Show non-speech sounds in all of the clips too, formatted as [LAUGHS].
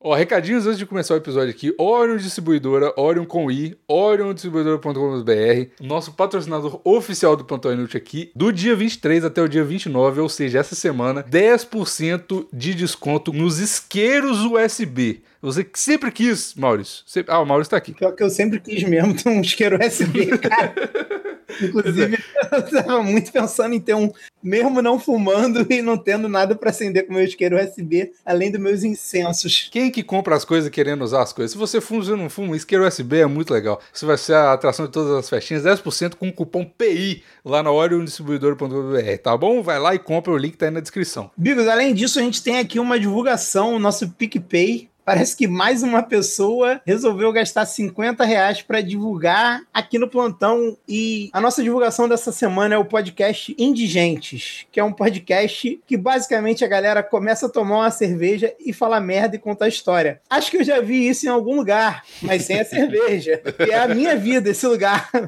Ó, recadinhos antes de começar o episódio aqui. Orion Distribuidora, Orion com I, oriondistribuidora.com.br, nosso patrocinador oficial do Plantão Inútil aqui, do dia 23 até o dia 29, ou seja, essa semana, 10% de desconto nos isqueiros USB. Você que sempre quis, Maurício. Sempre... Ah, o Maurício tá aqui. Pior que eu sempre quis mesmo ter um isqueiro USB, cara. [LAUGHS] Inclusive, [LAUGHS] eu tava muito pensando em ter um, mesmo não fumando e não tendo nada para acender com meu isqueiro USB, além dos meus incensos. Quem que compra as coisas querendo usar as coisas? Se você fuma, você não fuma, isqueiro USB é muito legal. Você vai ser a atração de todas as festinhas, 10% com o cupom PI lá na oriondistribuidor.com.br, tá bom? Vai lá e compra, o link tá aí na descrição. Bigos, além disso, a gente tem aqui uma divulgação, o nosso PicPay, parece que mais uma pessoa resolveu gastar 50 reais para divulgar aqui no plantão. E a nossa divulgação dessa semana é o podcast Indigentes, que é um podcast que basicamente a galera começa a tomar uma cerveja e falar merda e contar história. Acho que eu já vi isso em algum lugar, mas sem a cerveja. E é a minha vida esse lugar. [LAUGHS]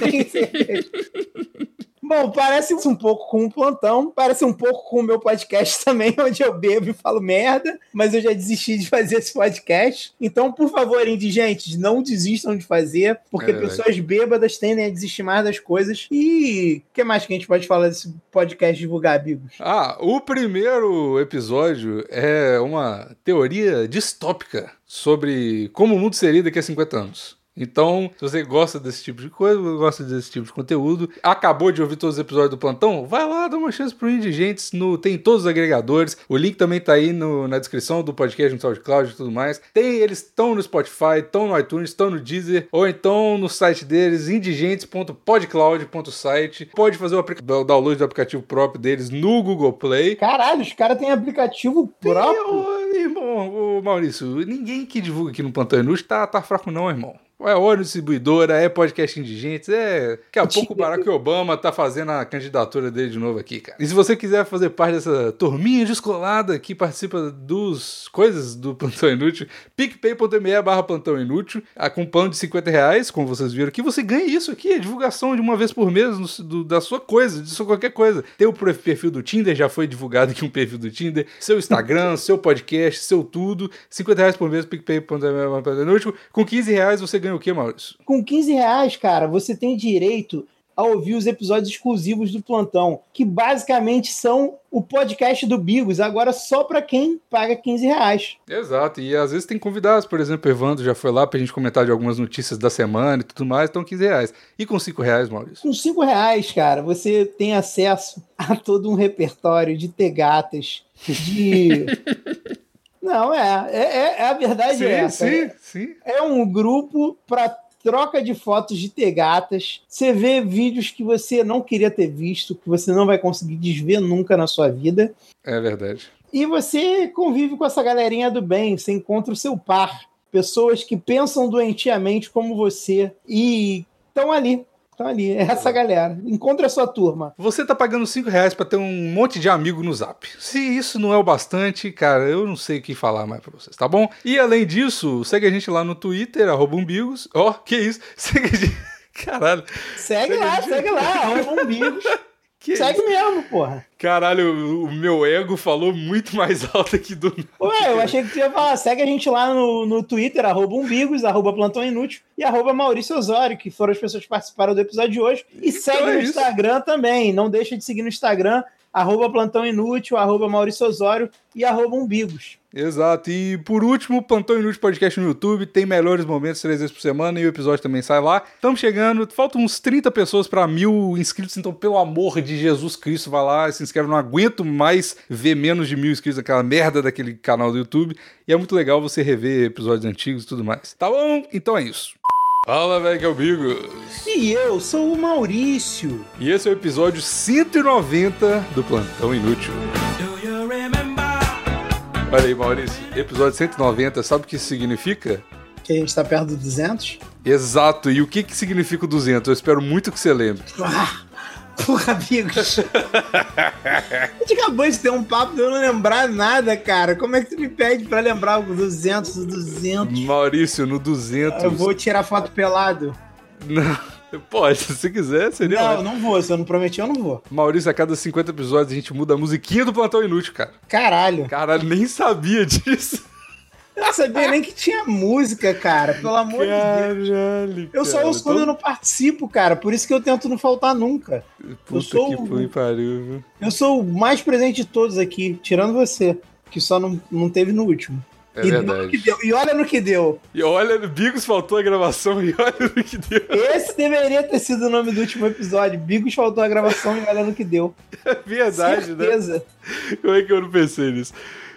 tem cerveja. Bom, parece um pouco com o plantão, parece um pouco com o meu podcast [LAUGHS] também, onde eu bebo e falo merda, mas eu já desisti de fazer esse podcast. Então, por favor, indigentes, não desistam de fazer, porque é pessoas bêbadas tendem a desistir mais das coisas. E o que mais que a gente pode falar desse podcast divulgar, amigos? Ah, o primeiro episódio é uma teoria distópica sobre como o mundo seria daqui a 50 anos. Então, se você gosta desse tipo de coisa, gosta desse tipo de conteúdo, acabou de ouvir todos os episódios do Plantão, vai lá, dá uma chance pro Indigentes, no, tem todos os agregadores, o link também tá aí no, na descrição do podcast no SoundCloud e tudo mais. Tem, eles estão no Spotify, estão no iTunes, estão no Deezer, ou então no site deles, indigentes.podcloud.site. Pode fazer o, o, download do aplicativo próprio deles no Google Play. Caralho, os caras têm aplicativo próprio? Tem, irmão, Maurício, ninguém que divulga aqui no Plantão Inútil tá, tá fraco não, irmão. É óleo distribuidora, é podcast indigentes, é. Daqui a [LAUGHS] pouco o Barack Obama tá fazendo a candidatura dele de novo aqui, cara. E se você quiser fazer parte dessa turminha descolada que participa dos coisas do [LAUGHS] Plantão Inútil, picpay.me barra Plantão Inútil, com pão de 50 reais, como vocês viram aqui, você ganha isso aqui, a divulgação de uma vez por mês no, do, da sua coisa, de sua qualquer coisa. Tem o perfil do Tinder, já foi divulgado aqui um perfil do Tinder, seu Instagram, [LAUGHS] seu podcast, seu tudo, 50 reais por mês, picpay.me barra Plantão Inútil. Com 15 reais você ganha ganha o que, Maurício? Com 15 reais, cara, você tem direito a ouvir os episódios exclusivos do Plantão, que basicamente são o podcast do Bigos, agora só para quem paga 15 reais. Exato, e às vezes tem convidados, por exemplo, o Evandro já foi lá pra gente comentar de algumas notícias da semana e tudo mais, então 15 reais. E com 5 reais, Maurício? Com 5 reais, cara, você tem acesso a todo um repertório de tegatas, de... [LAUGHS] Não, é, é, é, a verdade sim, é essa. Sim, sim. É um grupo para troca de fotos de tegatas. Você vê vídeos que você não queria ter visto, que você não vai conseguir desver nunca na sua vida. É verdade. E você convive com essa galerinha do bem, você encontra o seu par. Pessoas que pensam doentiamente como você e estão ali Estão ali, é essa galera. Encontre a sua turma. Você tá pagando 5 reais pra ter um monte de amigo no zap. Se isso não é o bastante, cara, eu não sei o que falar mais pra vocês, tá bom? E além disso, segue a gente lá no Twitter, arroba umbigos. Ó, oh, que isso? [LAUGHS] Segue a gente. Caralho. Segue, segue lá, segue lá, arroba umbigos. [LAUGHS] Que Segue isso? mesmo, porra. Caralho, o meu ego falou muito mais [LAUGHS] alto aqui do. Ué, eu achei que tu ia falar. Segue a gente lá no, no Twitter, arroba umbigos, arroba plantão inútil e arroba Maurício Osório, que foram as pessoas que participaram do episódio de hoje. E então segue é no isso. Instagram também. Não deixa de seguir no Instagram, arroba Plantão Inútil, arroba Maurício Osório e arroba Umbigos. Exato. E por último, Plantão Inútil Podcast no YouTube. Tem melhores momentos três vezes por semana e o episódio também sai lá. Estamos chegando. Faltam uns 30 pessoas para mil inscritos. Então, pelo amor de Jesus Cristo, vai lá, se inscreve. Não aguento mais ver menos de mil inscritos naquela merda daquele canal do YouTube. E é muito legal você rever episódios antigos e tudo mais. Tá bom? Então é isso. Fala, velho, que é o Bigos. E eu sou o Maurício. E esse é o episódio 190 do Plantão Inútil. Olha aí, Maurício, episódio 190, sabe o que isso significa? Que a gente tá perto do 200? Exato, e o que que significa o 200? Eu espero muito que você lembre. Ah, porra, amigos. a gente acabou de ter um papo de eu não lembrar nada, cara. Como é que tu me pede pra lembrar o 200, o 200? Maurício, no 200... Eu vou tirar foto pelado. Não... Pode, [LAUGHS] se você quiser, seria. Não, ótimo. não vou. Se eu não prometi, eu não vou. Maurício, a cada 50 episódios a gente muda a musiquinha do Plantão Inútil, cara. Caralho. Caralho, nem sabia [LAUGHS] disso. Eu não sabia nem que tinha música, cara. Pelo amor Caralho, de Deus. Eu só ouço quando eu não participo, cara. Por isso que eu tento não faltar nunca. Puta sou que o- foi, pariu. viu? Eu sou o mais presente de todos aqui, tirando você, que só não, não teve no último. É e, deu no que verdade. deu. e olha no que deu. E olha, Bigos faltou a gravação e olha no que deu. Esse deveria ter sido o nome do último episódio. Bigos faltou a gravação e olha no que deu. [LAUGHS] É verdade, né? Certeza. Como é que eu não pensei nisso?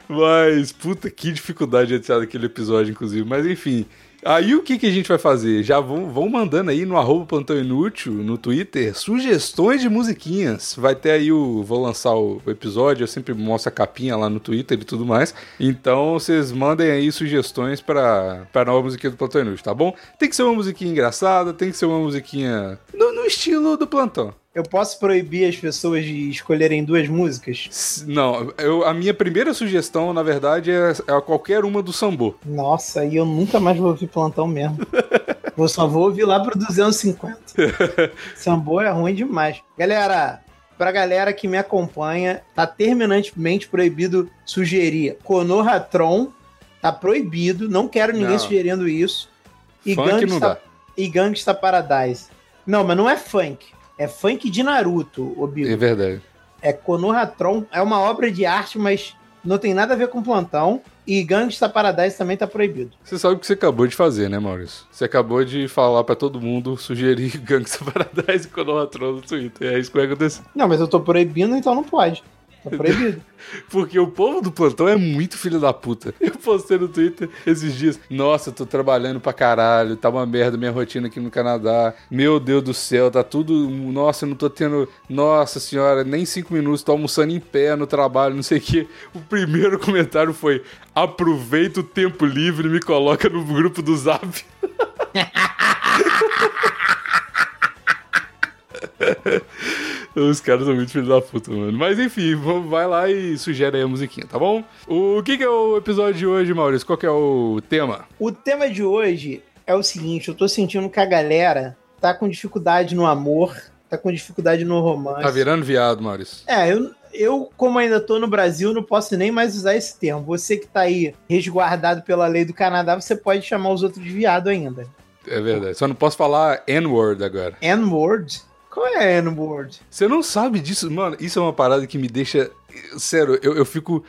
Mas, puta, que dificuldade de editar aquele episódio, inclusive. Mas enfim. Aí o que, que a gente vai fazer? Já vão, vão mandando aí no arroba Plantão Inútil, no Twitter, sugestões de musiquinhas. Vai ter aí o. Vou lançar o, episódio, eu sempre mostro a capinha lá no Twitter e tudo mais. Então vocês mandem aí sugestões para a nova musiquinha do Plantão Inútil, tá bom? Tem que ser uma musiquinha engraçada, tem que ser uma musiquinha no, no estilo do Plantão. Eu posso proibir as pessoas de escolherem duas músicas? Não, eu, a minha primeira sugestão, na verdade, é, é qualquer uma do Sambô. Nossa, aí eu nunca mais vou ouvir plantão mesmo. [LAUGHS] Eu só vou ouvir lá pro 250. [LAUGHS] Sambô é ruim demais. Galera, pra galera que me acompanha, tá terminantemente proibido sugerir Konohatron. Tá proibido, não quero ninguém Não. sugerindo isso. E Funk não Gangsta, dá. e Gangsta Paradise. Não, mas não é funk. É funk de Naruto, o Bigo. É verdade. É Konohatron, é uma obra de arte, mas não tem nada a ver com plantão. E Gangsta Paradise também tá proibido. Você sabe o que você acabou de fazer, né, Maurício? Você acabou de falar pra todo mundo sugerir [LAUGHS] Gangsta Paradise quando ela no Twitter. É isso que vai acontecer. Não, mas eu tô proibindo, então não pode. Tá proibido. [LAUGHS] Porque o povo do plantão é muito filho da puta. Eu postei no Twitter esses dias. Nossa, tô trabalhando pra caralho. Tá uma merda minha rotina aqui no Canadá. Meu Deus do céu, tá tudo. Nossa, eu não tô tendo. Nossa senhora, nem cinco minutos. Tô almoçando em pé no trabalho, não sei o quê. O primeiro [LAUGHS] comentário foi: aproveita o tempo livre e me coloca no grupo do Zap. [LAUGHS] Os caras são muito filhos da puta, mano. Mas enfim, vai lá e sugere aí a musiquinha, tá bom? O que, que é o episódio de hoje, Maurício? Qual que é o tema? O tema de hoje é o seguinte: eu tô sentindo que a galera tá com dificuldade no amor, tá com dificuldade no romance. Tá virando viado, Maurício. É, eu, eu, como ainda tô no Brasil, não posso nem mais usar esse termo. Você que tá aí resguardado pela lei do Canadá, você pode chamar os outros de viado ainda. É verdade. Só não posso falar N-word agora. N-word? Qual é N-word? Você não sabe disso? Mano, isso é uma parada que me deixa. Sério, eu, eu fico.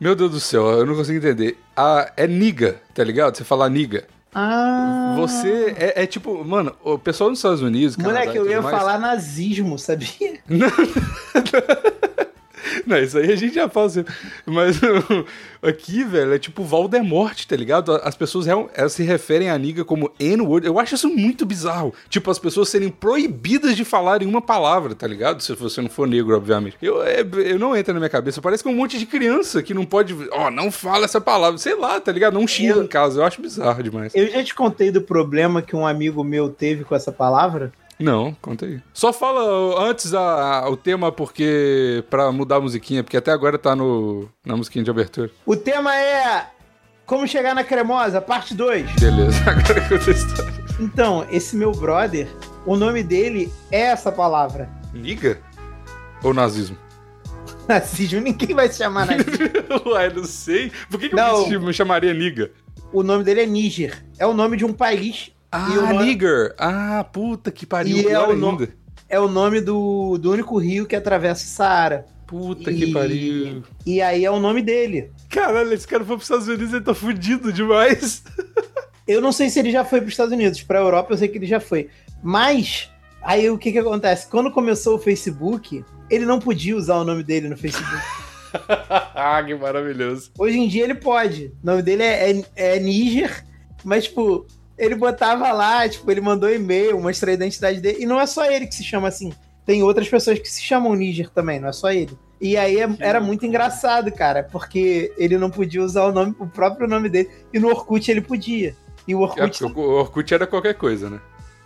Meu Deus do céu, eu não consigo entender. Ah, é niga, tá ligado? Você fala niga. Ah. Você é, é tipo, mano, o pessoal nos Estados Unidos. Canadá Moleque, e eu ia mais- falar nazismo, sabia? Não, [LAUGHS] [LAUGHS] isso aí a gente já fala sempre. Mas [LAUGHS] aqui, velho, é tipo Voldemort, tá ligado? As pessoas elas se referem à Niga como N-word. Eu acho isso muito bizarro. Tipo, as pessoas serem proibidas de falarem uma palavra, tá ligado? Se você não for negro, obviamente. Eu, é- eu não entra na minha cabeça. Parece que é um monte de criança que não pode. Ó, não fala essa palavra. Sei lá, tá ligado? Não xinga Eu- em casa. Eu acho bizarro demais. Eu já te contei do problema que um amigo meu teve com essa palavra. Não, conta aí. Só fala antes a- a- o tema, porque. pra mudar a musiquinha, porque até agora tá no, na musiquinha de abertura. O tema é Como Chegar na Cremosa, parte 2. Beleza, [LAUGHS] agora conta a história. Então, esse meu brother, o nome dele é essa palavra. Niga? Ou nazismo? [LAUGHS] Nazismo, ninguém vai se chamar nazismo. [LAUGHS] Ué, não sei. Por que, que Não. eu me chamaria Niga? o nome dele é Níger. É o nome de um país. Ah, o nome- Nigger. Ah, puta que pariu. E é o no-. É o nome do, do único rio que atravessa o Saara. Puta E- que pariu. E aí é o nome dele. Caralho, esse cara foi pros Estados Unidos e ele tá fudido demais. [LAUGHS] Eu não sei se ele já foi para os Estados Unidos. Para a Europa eu sei que ele já foi. Mas, aí o que que acontece? Quando começou o Facebook, ele não podia usar o nome dele no Facebook. [LAUGHS] ah, que maravilhoso. Hoje em dia ele pode. O nome dele é, é, é Níger, mas, tipo, ele botava lá, tipo, ele mandou e-mail, mostrou a identidade dele. E não é só ele que se chama assim. Tem outras pessoas que se chamam Níger também, não é só ele. E aí é- era muito engraçado, cara, porque ele não podia usar o, nome, o próprio nome dele. E no Orkut ele podia. E o É, Orkut. porque o Orkut era qualquer coisa, né?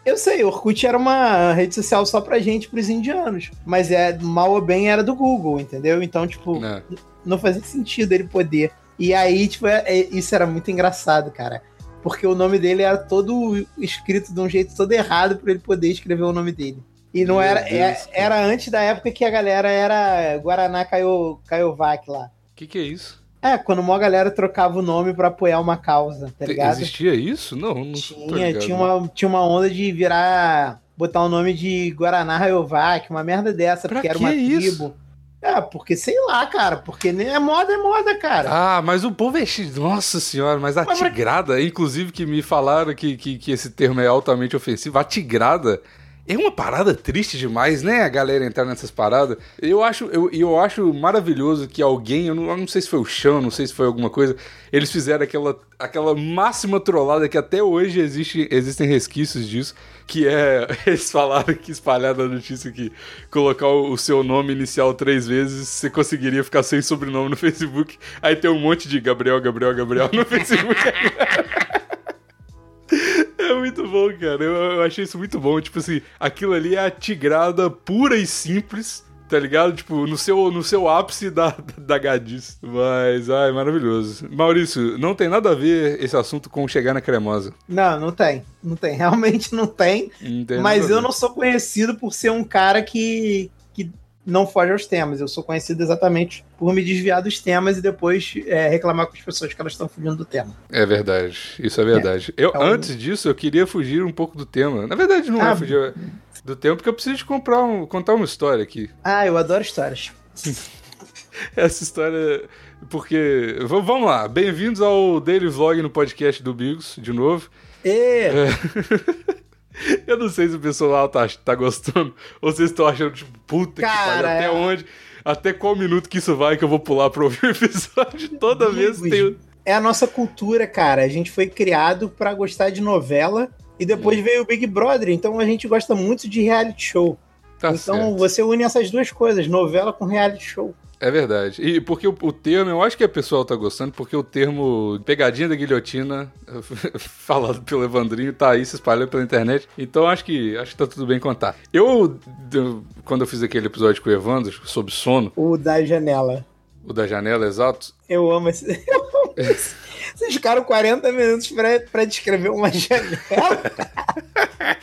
Eu sei, o Orkut era uma rede social só pra gente, pros indianos. Mas é mal ou bem era do Google, entendeu? Então, tipo, É. não fazia sentido ele poder. E aí, tipo, é- é- isso era muito engraçado, cara. Porque o nome dele era todo escrito de um jeito todo errado pra ele poder escrever o nome dele. E não Meu era. Deus, é- era antes da época que a galera era Guaraná Caio, Caiovac lá. O que, que é isso? É, quando uma galera trocava o nome pra apoiar uma causa, tá ligado? Existia isso? Não, não Tinha, tinha uma, tinha uma onda de virar. botar o nome de Guaraná Rayovac, uma merda dessa, Pra porque era uma isso? tribo. É, porque sei lá, cara, porque nem é moda, é moda, cara. Ah, mas o povo é. Nossa senhora, mas a Mas pra- tigrada, inclusive que me falaram que, que, que esse termo é altamente ofensivo, a tigrada é uma parada triste demais, né? A galera entrar nessas paradas. Eu acho, eu, eu acho maravilhoso que alguém, eu não, eu não sei se foi o chão, não sei se foi alguma coisa, eles fizeram aquela, aquela máxima trollada que até hoje existe, existem resquícios disso, que é. [LAUGHS] Eles falaram que espalharam a notícia que colocar o, seu nome inicial três vezes, você conseguiria ficar sem sobrenome no [LAUGHS] Facebook. Aí tem um monte de Gabriel, Gabriel, Gabriel no [LAUGHS] Facebook. É muito bom, cara. Eu, eu achei isso muito bom. Tipo assim, aquilo ali é a tigrada pura e simples, tá ligado? Tipo, no seu, no seu ápice da, [LAUGHS] da gadice. Mas, ai, maravilhoso. Maurício, não tem nada a ver esse assunto com chegar na cremosa. Não, não tem. Não tem. [LAUGHS] Realmente não tem. Não tem Mas eu não sou conhecido por ser um cara que não foge aos temas. Eu sou conhecido exatamente por me desviar dos temas e depois é, reclamar com as pessoas que elas estão fugindo do tema. É verdade, isso é verdade. Eu, É um- Antes disso, eu queria fugir um pouco do tema. Na verdade, não é Ah, fugir do tema, porque eu preciso comprar um- contar uma história aqui. Ah, eu adoro histórias. [LAUGHS] Essa história. Porque. Vamos lá, bem-vindos ao Daily Vlog no podcast do Bigos, de novo. E [LAUGHS] [LAUGHS] Eu não sei se o pessoal tá, tá gostando ou vocês estão achando, tipo, puta que Cara, pariu, até é- onde. Até qual minuto que isso vai que eu vou pular pra ouvir o episódio? [LAUGHS] Toda vez Bigos. tem. é a nossa cultura, cara. A gente foi criado pra gostar de novela e depois veio o Big Brother. Então a gente gosta muito de reality show. Tá então certo. você une essas duas coisas, novela com reality show. É verdade. E porque o, o termo, eu acho que a pessoa tá gostando, porque o termo pegadinha da guilhotina, [LAUGHS] falado pelo Evandrinho, tá aí se espalhando pela internet. Então acho que acho que tá tudo bem contar. Eu, eu- quando eu fiz aquele episódio com o Evandro sobre sono, O da janela. o da janela exato, Eu amo esse. [LAUGHS] Eu esse. [LAUGHS] Vocês ficaram 40 minutos pra, pra descrever uma janela.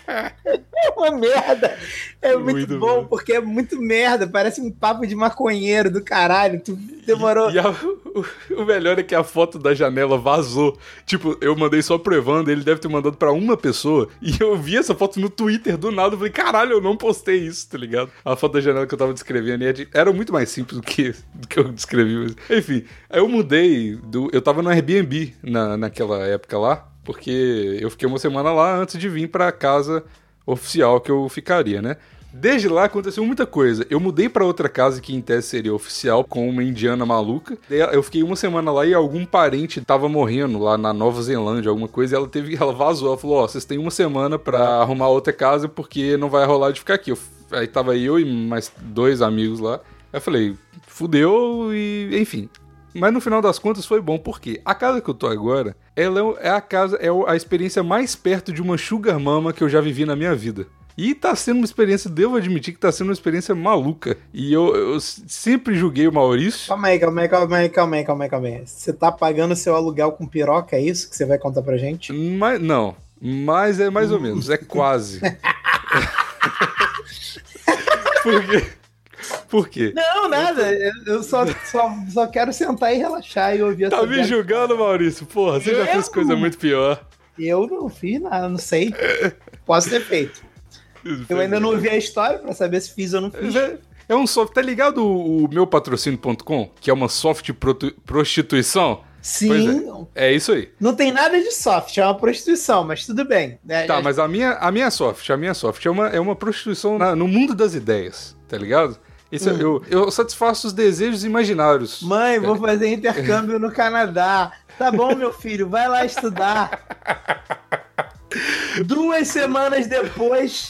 É [LAUGHS] uma merda. É muito, Muito bom, bom. porque é muito merda. Parece um papo de maconheiro do caralho. Tu demorou. E a- o, o melhor é que a foto da janela vazou. Tipo, eu mandei só pro Evandro, ele deve ter mandado pra uma pessoa. E eu vi essa foto no Twitter do nada. Eu falei, caralho, eu não postei isso, tá ligado? A foto da janela que eu tava descrevendo e é era muito mais simples do que, do que eu descrevi. mas- Enfim, aí eu mudei. Do, eu tava no Airbnb na, naquela época lá. Porque eu fiquei uma semana lá antes de vir pra casa oficial que eu ficaria, né? Desde lá aconteceu muita coisa. Eu mudei pra outra casa que em tese seria oficial, com uma indiana maluca. Eu fiquei uma semana lá e algum parente tava morrendo lá na Nova Zelândia, alguma coisa, e ela teve, ela vazou, ela falou: "Ó, vocês têm uma semana pra arrumar outra casa porque não vai rolar de ficar aqui". Eu- aí tava eu e mais dois amigos lá. Eu falei: "Fudeu" e enfim. Mas no final das contas foi bom, porque a casa que eu tô agora, ela é- é a casa, é a experiência mais perto de uma sugar mama que eu já vivi na minha vida. E tá sendo uma experiência, devo admitir que tá sendo uma experiência maluca. E eu, eu sempre julguei o Maurício. Calma aí, calma aí, calma aí, calma aí, calma aí, calma aí. Você tá pagando seu aluguel com piroca, é isso que você vai contar pra gente? Mas, não, mas é mais ou menos, é quase. [LAUGHS] [LAUGHS] Por quê? Por quê? Não, nada. Eu- só, só, só quero sentar e relaxar e ouvir Tá me julgando, Maurício? Porra, você já Eu? fez coisa muito pior. Eu não fiz nada, não sei. Posso ter feito. Eu ainda não ouvi a história pra saber se fiz ou não fiz. É, é um software. Tá ligado o, o meu patrocínio.com? Que é uma soft prostituição? Sim, É isso aí. não tem nada de soft, é uma prostituição, mas tudo bem. É, Tá, é- mas a minha, a minha soft, a minha soft é uma, é uma prostituição na- no mundo das ideias, tá ligado? Isso, Hum. eu, eu satisfaço os desejos imaginários. Mãe, vou fazer intercâmbio no Canadá. Tá bom, meu filho, vai lá estudar. Duas semanas depois.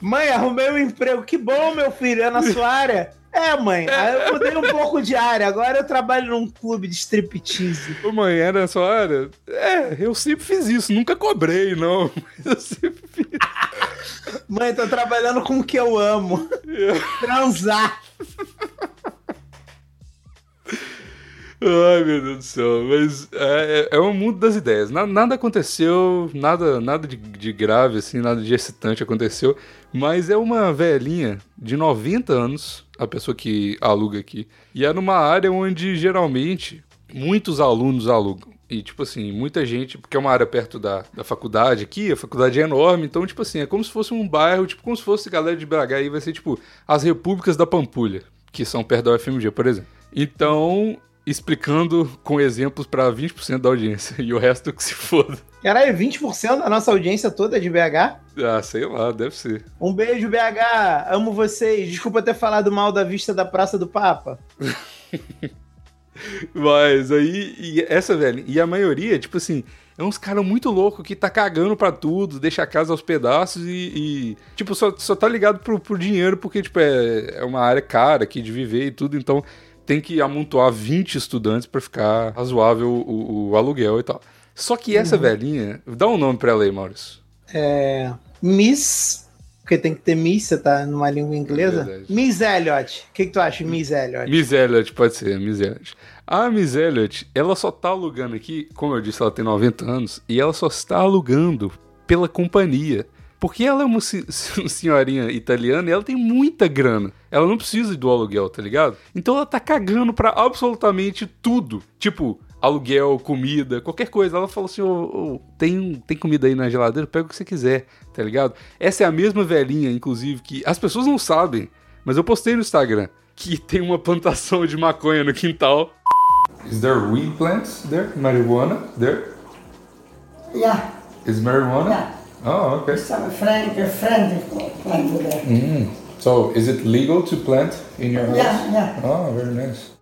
Mãe, arrumei um emprego. Que bom, meu filho, é na sua área? É, mãe. Aí eu mudei um pouco de área. Agora eu trabalho num clube de striptease. Ô, mãe, era na sua área? É, eu sempre fiz isso, nunca cobrei, não. Mas [LAUGHS] eu sempre. Mãe, tô trabalhando com o que eu amo. [LAUGHS] Transar. Ai, meu Deus do céu. Mas é, é, é um mundo das ideias. Na- nada aconteceu, nada, nada de, de grave, assim, nada de excitante aconteceu. Mas é uma velhinha de 90 anos a pessoa que aluga aqui. E é numa área onde geralmente muitos alunos alugam. E, tipo assim, muita gente, porque é uma área perto da, da faculdade aqui, a faculdade é enorme, então, tipo assim, é como se fosse um bairro, tipo, como se fosse galera de BH aí, vai ser, tipo, as repúblicas da Pampulha, que são perto da UFMG, por exemplo. Então, explicando com exemplos para 20% da audiência, [LAUGHS] e o resto que se foda. Caralho, 20% da nossa audiência toda é de BH? Ah, sei lá, deve ser. Um beijo, BH. Amo vocês. Desculpa ter falado mal da vista da Praça do Papa. [LAUGHS] Mas aí, e essa, velho, e a maioria, tipo assim, é uns caras muito loucos que tá cagando pra tudo, deixa a casa aos pedaços e, e tipo, só, só tá ligado pro, pro dinheiro porque, tipo, é, é uma área cara aqui de viver e tudo, então tem que amontoar 20 estudantes para ficar razoável o, o, aluguel e tal. Só que essa uhum. velhinha, dá um nome pra ela aí, Maurício. É. Miss porque tem que ter Miss, você tá numa língua inglesa. É Miss Elliot. O que, que tu acha, Miss Elliot? Miss Elliot, pode ser, Miss Elliot. A Miss Elliot, ela só tá alugando aqui, como eu disse, ela tem 90 anos, e ela só está alugando pela companhia. Porque ela é [LAUGHS] uma senhorinha italiana e ela tem muita grana. Ela não precisa do aluguel, tá ligado? Então ela tá cagando pra absolutamente tudo. Tipo, aluguel, comida, qualquer coisa. Ela falou assim: oh, oh, tem, tem comida aí na geladeira, pega o que você quiser, tá ligado? Essa é a mesma velhinha, inclusive, que as pessoas não sabem, mas eu postei no Instagram que tem uma plantação de maconha no quintal. Is there weed plants there? Marijuana there? Yeah. Is marijuana? Yeah. Oh, okay. Some friend, friend plant there. Mm. So, is it legal to plant in your house? Yeah, yeah. Oh, very nice.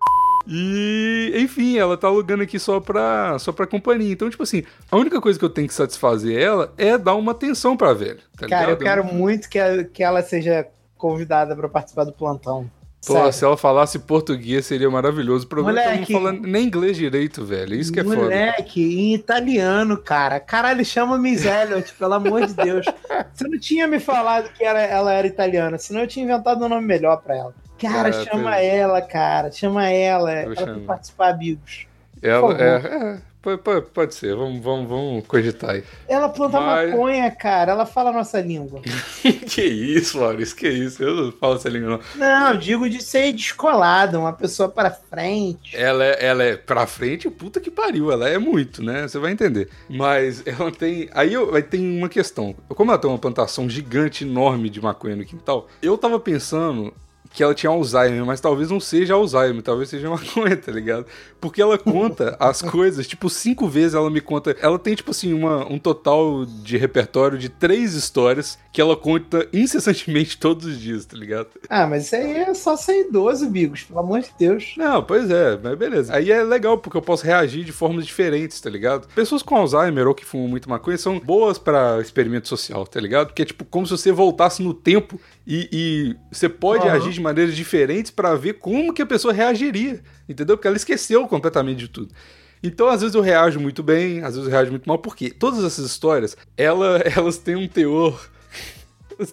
E, enfim, ela tá alugando aqui só pra, só pra companhia. Então, tipo assim, a única coisa que eu tenho que satisfazer ela é dar uma atenção pra velha. Tá Cara, ligado? eu quero muito que, que ela seja convidada para participar do plantão. Pô, se ela falasse português seria maravilhoso. O problema moleque, é que ela não fala nem inglês direito, velho. Isso que é moleque, foda. Moleque, em italiano, cara. Caralho, chama Miss Elliot, pelo amor de Deus. [LAUGHS] Você não tinha me falado que era, ela era italiana, senão eu tinha inventado um nome melhor pra ela. Cara, chama ela, cara. Chama ela. ela tem que participar, amigos. Ela, é, é, pode, pode, ser. Vamos, vamos, vamos cogitar aí. Ela planta Mas... maconha, cara. Ela fala a nossa língua. [LAUGHS] que isso, Maurício? Que isso? Eu não falo essa língua, não. Não, digo de ser descolada, uma pessoa pra frente. Ela é, ela é pra frente, puta que pariu. Ela é muito, né? Você vai entender. Mas ela tem. Aí eu, aí tem uma questão. Como ela tem uma plantação gigante, enorme de maconha no quintal, eu tava pensando que ela tinha Alzheimer, mas talvez não seja Alzheimer, talvez seja maconha, tá ligado? Porque ela conta as [LAUGHS] coisas, tipo, cinco vezes ela me conta. Ela tem, tipo assim, uma, um total de repertório de três histórias que ela conta incessantemente [LAUGHS] todos os dias, tá ligado? Ah, mas isso aí é só ser idoso, Bigos, pelo amor de Deus. Não, pois é, mas beleza. Aí é legal, porque eu posso reagir de formas diferentes, tá ligado? Pessoas com Alzheimer ou que fumam muito maconha são boas para experimento social, tá ligado? Porque é tipo como se você voltasse no tempo e, e você pode uhum. agir de maneiras diferentes para ver como que a pessoa reagiria, entendeu? Porque ela esqueceu completamente de tudo. Então, às vezes eu reajo muito bem, às vezes eu reajo muito mal, porque todas essas histórias, ela, [LAUGHS] elas têm um teor,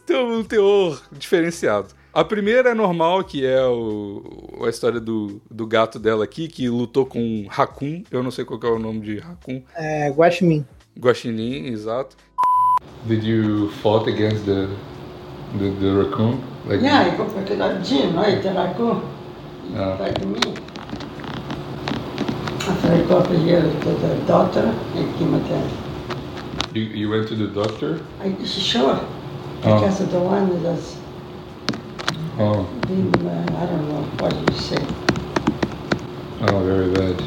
têm um teor diferenciado. A primeira é normal, que é o, a história do, do gato dela aqui, que lutou com um Raccoon. Eu não sei qual é o nome de Raccoon. É, Guaxinim. Guaxinim, exato. Did you fought against the The, the raccoon? Like yeah, I go for the gym, right? The raccoon. Oh. Like me. After I go here to the doctor, I chemotherapy. You, you went to the doctor? I, sure. Oh. Because of the one that's oh. been, uh, I don't know what you say. Oh, very bad.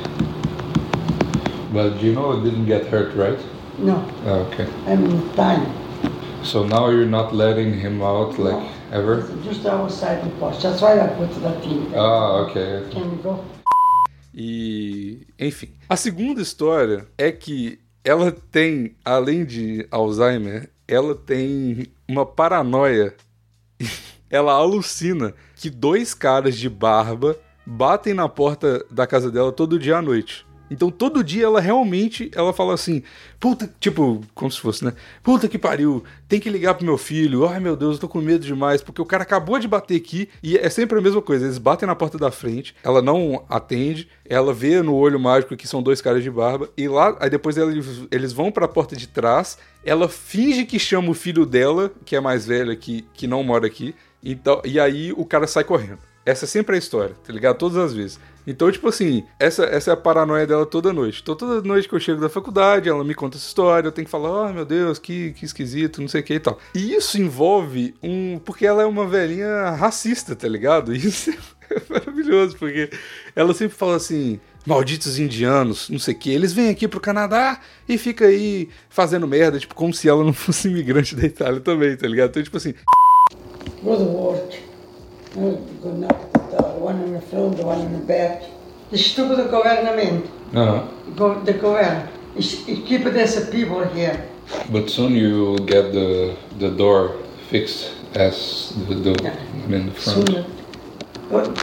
But you know it didn't get hurt, right? No. Oh, okay. I'm dying. So now you're not letting him out like no. ever? Just outside the porch. That's why I put that thing. Ah, ok. Can we go? E, enfim. A segunda história é que ela tem, além de Alzheimer, ela tem uma paranoia. [LAUGHS] ela alucina que dois caras de barba batem na porta da casa dela todo dia à noite. Então todo dia ela realmente ela fala assim: "Puta, tipo, como se fosse, né? Puta que pariu, tem que ligar pro meu filho. Ai meu Deus, eu tô com medo demais, porque o cara acabou de bater aqui e é sempre a mesma coisa. Eles batem na porta da frente, ela não atende, ela vê no olho mágico que são dois caras de barba e lá, aí depois eles, vão para a porta de trás, ela finge que chama o filho dela, que é mais velho que que não mora aqui. Então, e aí o cara sai correndo. Essa sempre é a história, tá ligado? Todas as vezes. Então, tipo assim, essa, essa é a paranoia dela toda noite. Então, toda noite que eu chego da faculdade, ela me conta essa história, eu tenho que falar, oh meu Deus, que, que esquisito, não sei o que e tal. E isso envolve um. Porque ela é uma velhinha racista, tá ligado? Isso é [LAUGHS] maravilhoso, porque ela sempre fala assim. Malditos indianos, não sei o que, eles vêm aqui pro Canadá e fica aí fazendo merda, tipo, como se ela não fosse imigrante da Itália também, tá ligado? Então, tipo assim. Go to work. Go knock the door, one in the front, one in the back. The stupid the government. Uh-huh. Go, the government. It's, it keep these people here. But soon you will get the the door fixed as the, the Yeah. in the front. Soon,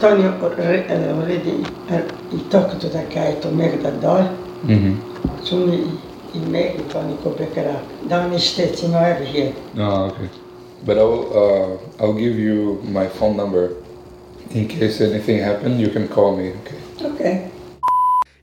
Tony uh, already uh, he talked to the guy to make the door. Mm-hmm. Soon he, he make it Tony go back up. Down the states, you know, over here. Oh, okay. But I'll uh, I'll give you my phone number in case anything happens. You can call me. Okay. Okay.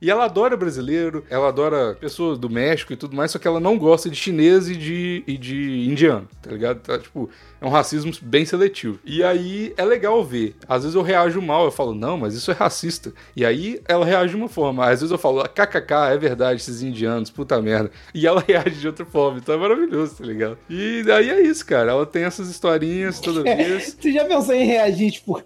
E ela adora brasileiro, ela adora pessoas do México e tudo mais, só que ela não gosta de chinês e de, e de indiano, tá ligado? Tá, tipo, é um racismo bem seletivo. E aí é legal ver. Às vezes eu reajo mal, eu falo, não, mas isso é racista. E aí ela reage de uma forma. Às vezes eu falo, kkk, é verdade, esses indianos, puta merda. E ela [LAUGHS] reage de outra forma. Então é maravilhoso, tá ligado? E aí é isso, cara. Ela tem essas historinhas toda [LAUGHS] vez. Tu já pensou em reagir, tipo,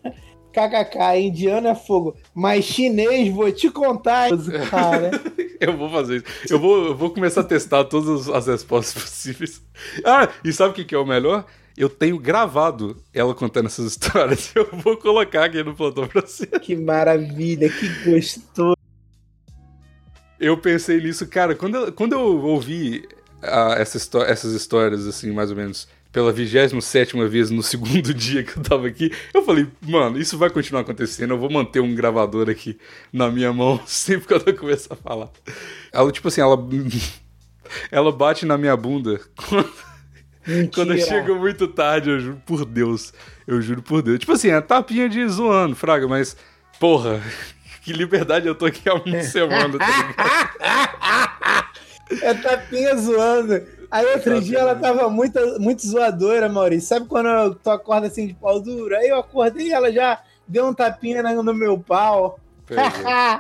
kkk, indiano é fogo, mas chinês, vou te contar, cara. [LAUGHS] Eu vou fazer isso. Eu vou, eu vou começar a testar todas as respostas [LAUGHS] possíveis. Ah, e sabe o que, que é o melhor? Eu tenho gravado ela contando essas histórias. [LAUGHS] Eu vou colocar aqui no plantão pra você. Que maravilha, que gostoso. Eu pensei nisso, cara, quando eu, quando eu ouvi ah, essa essas histórias, assim, mais ou menos, pela 27 vez no [LAUGHS] segundo dia que eu tava aqui, eu falei, mano, isso vai continuar acontecendo, eu vou manter um gravador aqui na minha mão [LAUGHS] sempre que ela começar a falar. Ela, tipo assim, ela. [LAUGHS] Ela bate na minha bunda quando, quando eu chego muito tarde, eu juro por Deus. Eu juro por Deus. Tipo assim, é tapinha de zoando, Fraga, mas, porra, que liberdade eu tô aqui há uma semana, tá ligado? É tapinha zoando. Aí outro dia ela tava muito, muito zoadora, Maurício. Sabe quando tu acorda assim de pau duro? Aí eu acordei e ela já deu um tapinha no meu pau. [LAUGHS]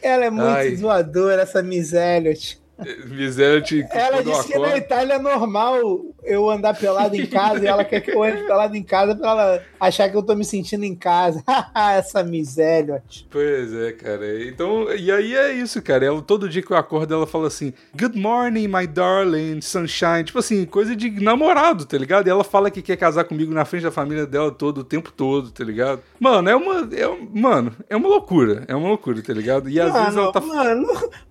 Ela é muito Ai. zoadora, essa miséria. Miséria te Ela disse que na Itália é normal eu andar pelado em casa e ela quer que eu ande pelado em casa pra ela achar que eu tô me sentindo em casa. [LAUGHS] essa miséria. Pois é, cara. Então, e aí é isso, cara. Ela, todo dia que eu acordo, ela fala assim: Good morning, my darling, sunshine. Tipo assim, coisa de namorado, tá ligado? E ela fala que quer casar comigo na frente da família dela todo o tempo todo, tá ligado? Mano, é uma. É, mano, é uma loucura. É uma loucura, tá ligado? E às vezes ela tá. mano,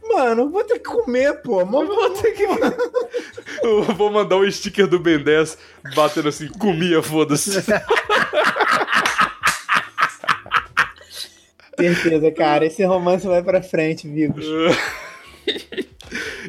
mano, vou ter que comer, pô. Eu vou ter que. [LAUGHS] Vou mandar um sticker do Ben 10 batendo assim, comia, foda-se. [LAUGHS] Certeza, cara. Esse romance vai pra frente, Vigos. [LAUGHS]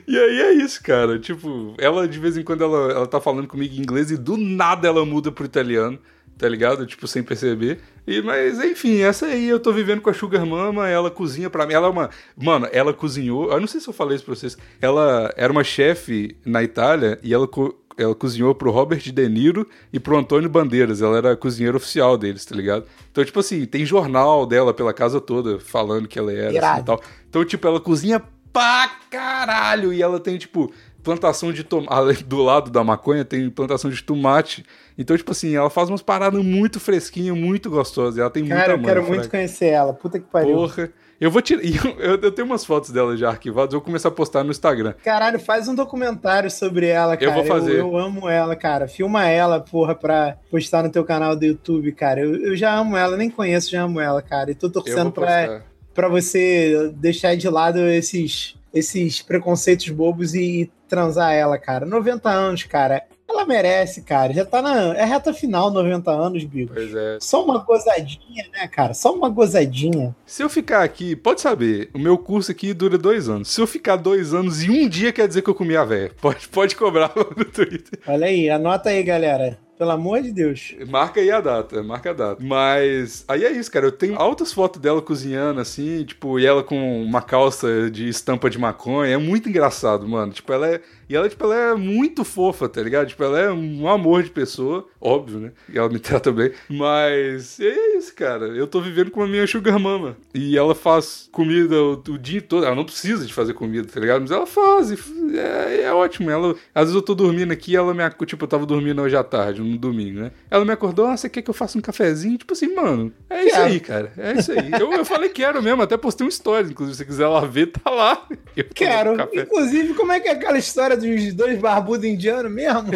E aí é isso, cara. Tipo, ela de vez em quando ela, ela tá falando comigo em inglês e do nada ela muda pro italiano, tá ligado? Tipo, sem perceber. E, mas enfim, essa aí eu tô vivendo com a Sugar Mama, ela cozinha pra mim. Ela é uma. Mano, ela cozinhou. Eu não sei se eu falei isso pra vocês. Ela era uma chefe na Itália e ela. Co ela cozinhou pro Robert De Niro e pro Antônio Bandeiras. Ela era a cozinheira oficial deles, tá ligado? Então, tipo assim, tem jornal dela pela casa toda falando que ela era assim, e tal. Então, tipo, ela cozinha pra caralho. E ela tem, tipo, plantação de tomate. Do lado da maconha tem plantação de tomate. Então, tipo assim, ela faz umas paradas muito fresquinhas, muito gostosas. Ela tem muita Cara, eu mãe, quero fraga. muito conhecer ela. Puta que pariu. Porra. Eu vou tirar. [LAUGHS] Eu, eu tenho umas fotos dela já arquivadas, eu vou começar a postar no Instagram. Caralho, faz um documentário sobre ela, cara. Eu vou fazer. Eu, amo ela, cara. Filma ela, porra, pra postar no teu canal do YouTube, cara. Eu, eu já amo ela, nem conheço, já amo ela, cara. E tô Eu torcendo pra, pra você deixar de lado esses, esses preconceitos bobos e transar ela, cara. 90 anos, cara. Ela merece, cara. Já tá na. É reta final, 90 anos, Bigo. Pois é. Só uma gozadinha, né, cara? Só uma gozadinha. Se eu ficar aqui, pode saber, o meu curso aqui dura dois anos. Se eu ficar dois anos e um dia quer dizer que eu comi a véia. Pode, pode cobrar [LAUGHS] no Twitter. Olha aí, anota aí, galera. Pelo amor de Deus. Marca aí a data, marca a data. Mas aí é isso, cara. Eu tenho altas fotos dela cozinhando, assim, tipo, e ela com uma calça de estampa de maconha. É muito engraçado, mano. Tipo, ela é. E ela, tipo, ela é muito fofa, tá ligado? Tipo, ela é um amor de pessoa, óbvio, né? E ela me [LAUGHS] trata bem. Mas é isso, cara. Eu tô vivendo com a minha sugar mama. E ela faz comida o, o dia todo. Ela não precisa de fazer comida, tá ligado? Mas ela faz. E é, é ótimo. Ela, às vezes eu tô dormindo aqui ela me... Tipo, eu tava dormindo hoje à tarde, no domingo, né? Ela me acordou, ah, você quer que eu faça um cafezinho? Tipo assim, mano, é isso aí, cara. É isso aí. Eu, eu falei quero mesmo, até postei um story, inclusive, se você quiser lá ver, tá lá. [LAUGHS] Eu quero. Inclusive, como é que é aquela história dos dois barbudos indianos mesmo? [LAUGHS]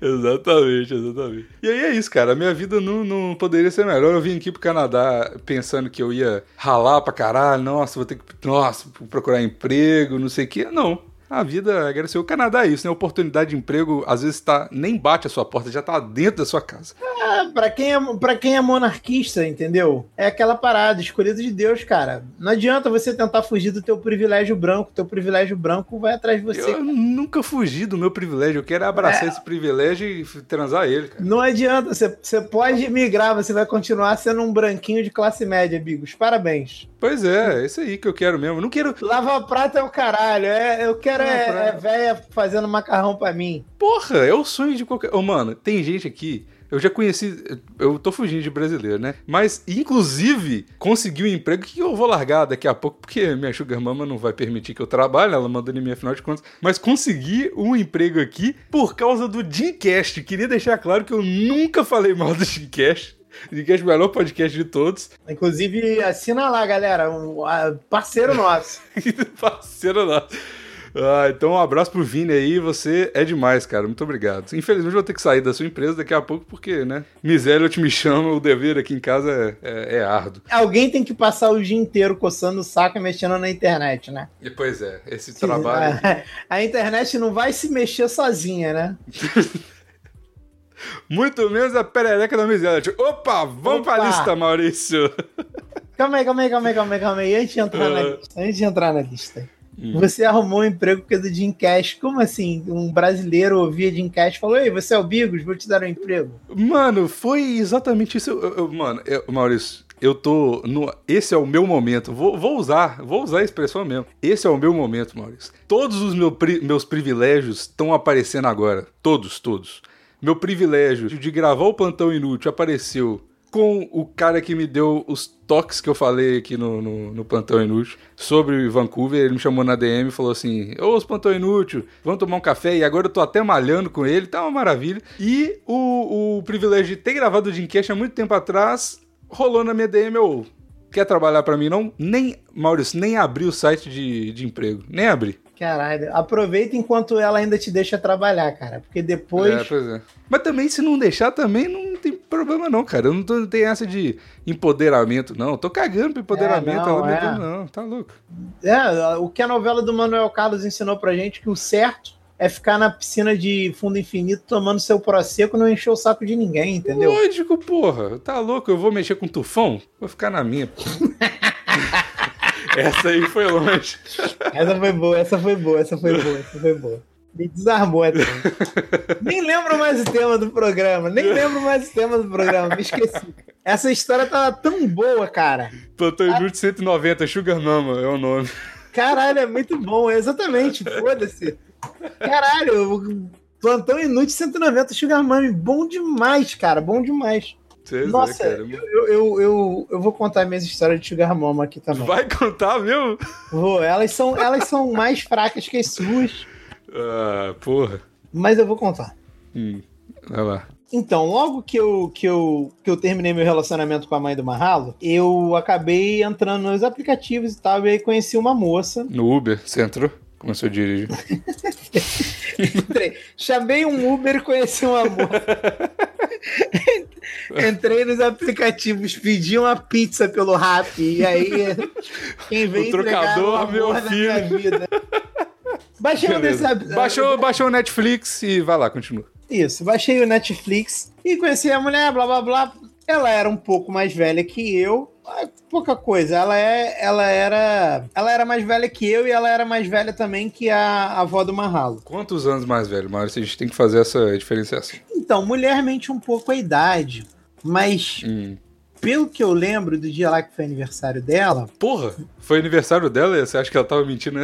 exatamente, exatamente. E aí é isso, cara. A minha vida não, não poderia ser melhor. Eu vim aqui pro Canadá pensando que eu ia ralar pra caralho. Nossa, vou ter que. Nossa, procurar emprego, não sei o quê. Não. A vida, agradecer. O Canadá é isso, né? Oportunidade de emprego, às vezes tá, nem bate a sua porta, já tá dentro da sua casa. Ah, pra quem, é, pra quem é monarquista, entendeu? É aquela parada, escolhido de Deus, cara. Não adianta você tentar fugir do teu privilégio branco. Teu privilégio branco vai atrás de você. Eu nunca fugi do meu privilégio. Eu quero abraçar é. esse privilégio e transar ele, cara. Não adianta. Você, você pode migrar, você vai continuar sendo um branquinho de classe média, amigos. Parabéns. Pois é, é isso aí que eu quero mesmo. Não quero. Lava prata é o caralho. É, eu quero é, é velha fazendo macarrão para mim. Porra, é o sonho de qualquer. Ô, oh, mano, tem gente aqui. Eu já conheci. Eu tô fugindo de brasileiro, né? Mas, inclusive, consegui um emprego que eu vou largar daqui a pouco, porque minha Sugar Mama não vai permitir que eu trabalhe, ela mandou em mim afinal de contas. Mas consegui um emprego aqui por causa do Dreamcast. Queria deixar claro que eu nunca falei mal do Dreamcast. Podcast, o melhor podcast de todos. Inclusive, assina lá, galera. Um, parceiro nosso. [LAUGHS] parceiro nosso. Ah, então um abraço pro Vini aí, você é demais, cara. Muito obrigado. Infelizmente vou ter que sair da sua empresa daqui a pouco, porque, né? Miséria, eu te me chamo, o dever aqui em casa é, é, é árduo. Alguém tem que passar o dia inteiro coçando o saco e mexendo na internet, né? E, pois é, esse trabalho. A, [LAUGHS] a internet não vai se mexer sozinha, né? [LAUGHS] Muito menos a perereca da miséria. Tipo, opa, vamos Opa. pra lista, Maurício. Calma aí, calma aí, calma aí, calma aí, calma aí. Antes de entrar uh... na lista, antes de entrar na lista. Hum. Você arrumou um emprego porque é do Jim Cash. Como assim? Um brasileiro ouvia Jim Cash e falou: Ei, você é o Bigos, vou te dar um emprego. Mano, foi exatamente isso. Eu, eu, mano, eu, Maurício, eu tô no. Esse é o meu momento. Vou, vou, usar, vou usar a expressão mesmo. Esse é o meu momento, Maurício. Todos os meu, meus privilégios estão aparecendo agora. Todos, todos meu privilégio de gravar o Plantão Inútil apareceu com o cara que me deu os toques que eu falei aqui no, no, no, Plantão Inútil sobre Vancouver. Ele me chamou na DM e falou assim: Ô, os Plantão Inútil, vamos tomar um café. E agora eu tô até malhando com ele, tá uma maravilha. E o, o privilégio de ter gravado o Dreamcast há muito tempo atrás rolou na minha DM. Ô, quer trabalhar para mim não? Nem, Maurício, nem abri o site de, de emprego. Nem abri. Caralho, aproveita enquanto ela ainda te deixa trabalhar, cara. Porque depois. É, pois é. Mas também, se não deixar, também não tem problema, não, cara. Eu não, tô, não tenho essa de empoderamento, não. Eu tô cagando pro empoderamento, é, não, é. não, tá louco. É, o que a novela do Manuel Carlos ensinou pra gente que o certo é ficar na piscina de fundo infinito tomando seu proseco e não encher o saco de ninguém, entendeu? Lógico, porra. Tá louco? Eu vou mexer com tufão? Vou ficar na minha. [LAUGHS] Essa aí foi longe. Essa foi boa, essa foi boa, essa foi boa, essa foi boa. Me desarmou até. nem lembro mais o tema do programa, nem lembro mais o tema do programa, me esqueci. Essa história tava tão boa, cara. Plantão Inútil 190, Sugar Mama é o nome. Caralho, é muito bom, exatamente, foda-se. Caralho, Plantão Inútil 190, Sugar Mama, bom demais, cara, bom demais. Cês Nossa, é, eu, eu, eu, eu, vou contar minhas histórias de Sugar Mama aqui também. Vai contar, viu? Vou, elas são, elas são mais fracas que as suas. Ah, porra. Mas eu vou contar. Hum, vai lá. Então, logo que eu, que, eu, que eu terminei meu relacionamento com a mãe do Marralo, eu acabei entrando nos aplicativos e tal, e aí conheci uma moça. No Uber, você entrou? Começou a dirigir. [LAUGHS] Entrei. Chamei um Uber e conheci um amor. [LAUGHS] [LAUGHS] Entrei nos aplicativos, pedi uma pizza pelo rap. E aí, quem veio o trocador, meu filho. Baixei o, desse... baixou, baixou o Netflix e vai lá, continua. Isso, baixei o Netflix e conheci a mulher, blá blá blá. Ela era um pouco mais velha que eu. Pouca coisa. Ela, é, ela era. Ela era mais velha que eu e ela era mais velha também que a, a avó do Marralo. Quantos anos mais velho, Maurício? A gente tem que fazer essa diferenciação. Então, mulher mente um pouco a idade. Mas, Hum. Pelo que eu lembro do dia lá que foi aniversário dela, Porra, foi aniversário dela você acha que ela tava mentindo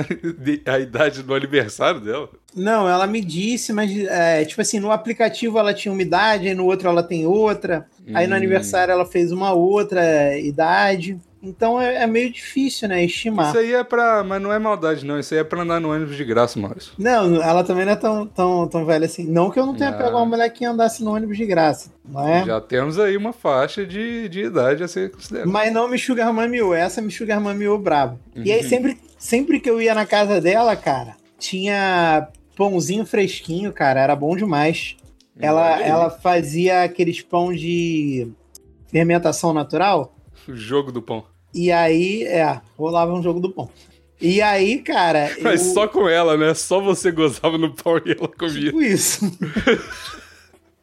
a idade do aniversário dela? Não, ela me disse, mas é, tipo assim, no aplicativo ela tinha uma idade, aí no outro ela tem outra. Aí no Hum. aniversário ela fez uma outra idade. Então é, é meio difícil, né, estimar. Isso aí é pra. Mas não é maldade, não. Isso aí é pra andar no ônibus de graça, Maurício. Não, ela também não é tão, tão, tão velha assim. Não que eu não tenha Ah. pego uma mulher que andasse no ônibus de graça, não é? Já temos aí uma faixa de, de idade a ser considerada. Mas não me sugar mamiou, essa me sugar mamiou brabo. E Uhum. aí sempre, sempre que eu ia na casa dela, cara, tinha pãozinho fresquinho, cara, era bom demais. Ela, ela fazia aqueles pão de fermentação natural. O jogo do pão. E aí, é, rolava um jogo do pão. E aí, cara. [LAUGHS] Mas eu- só com ela, né? Só você gozava no pão e ela comia. Tipo isso. [LAUGHS]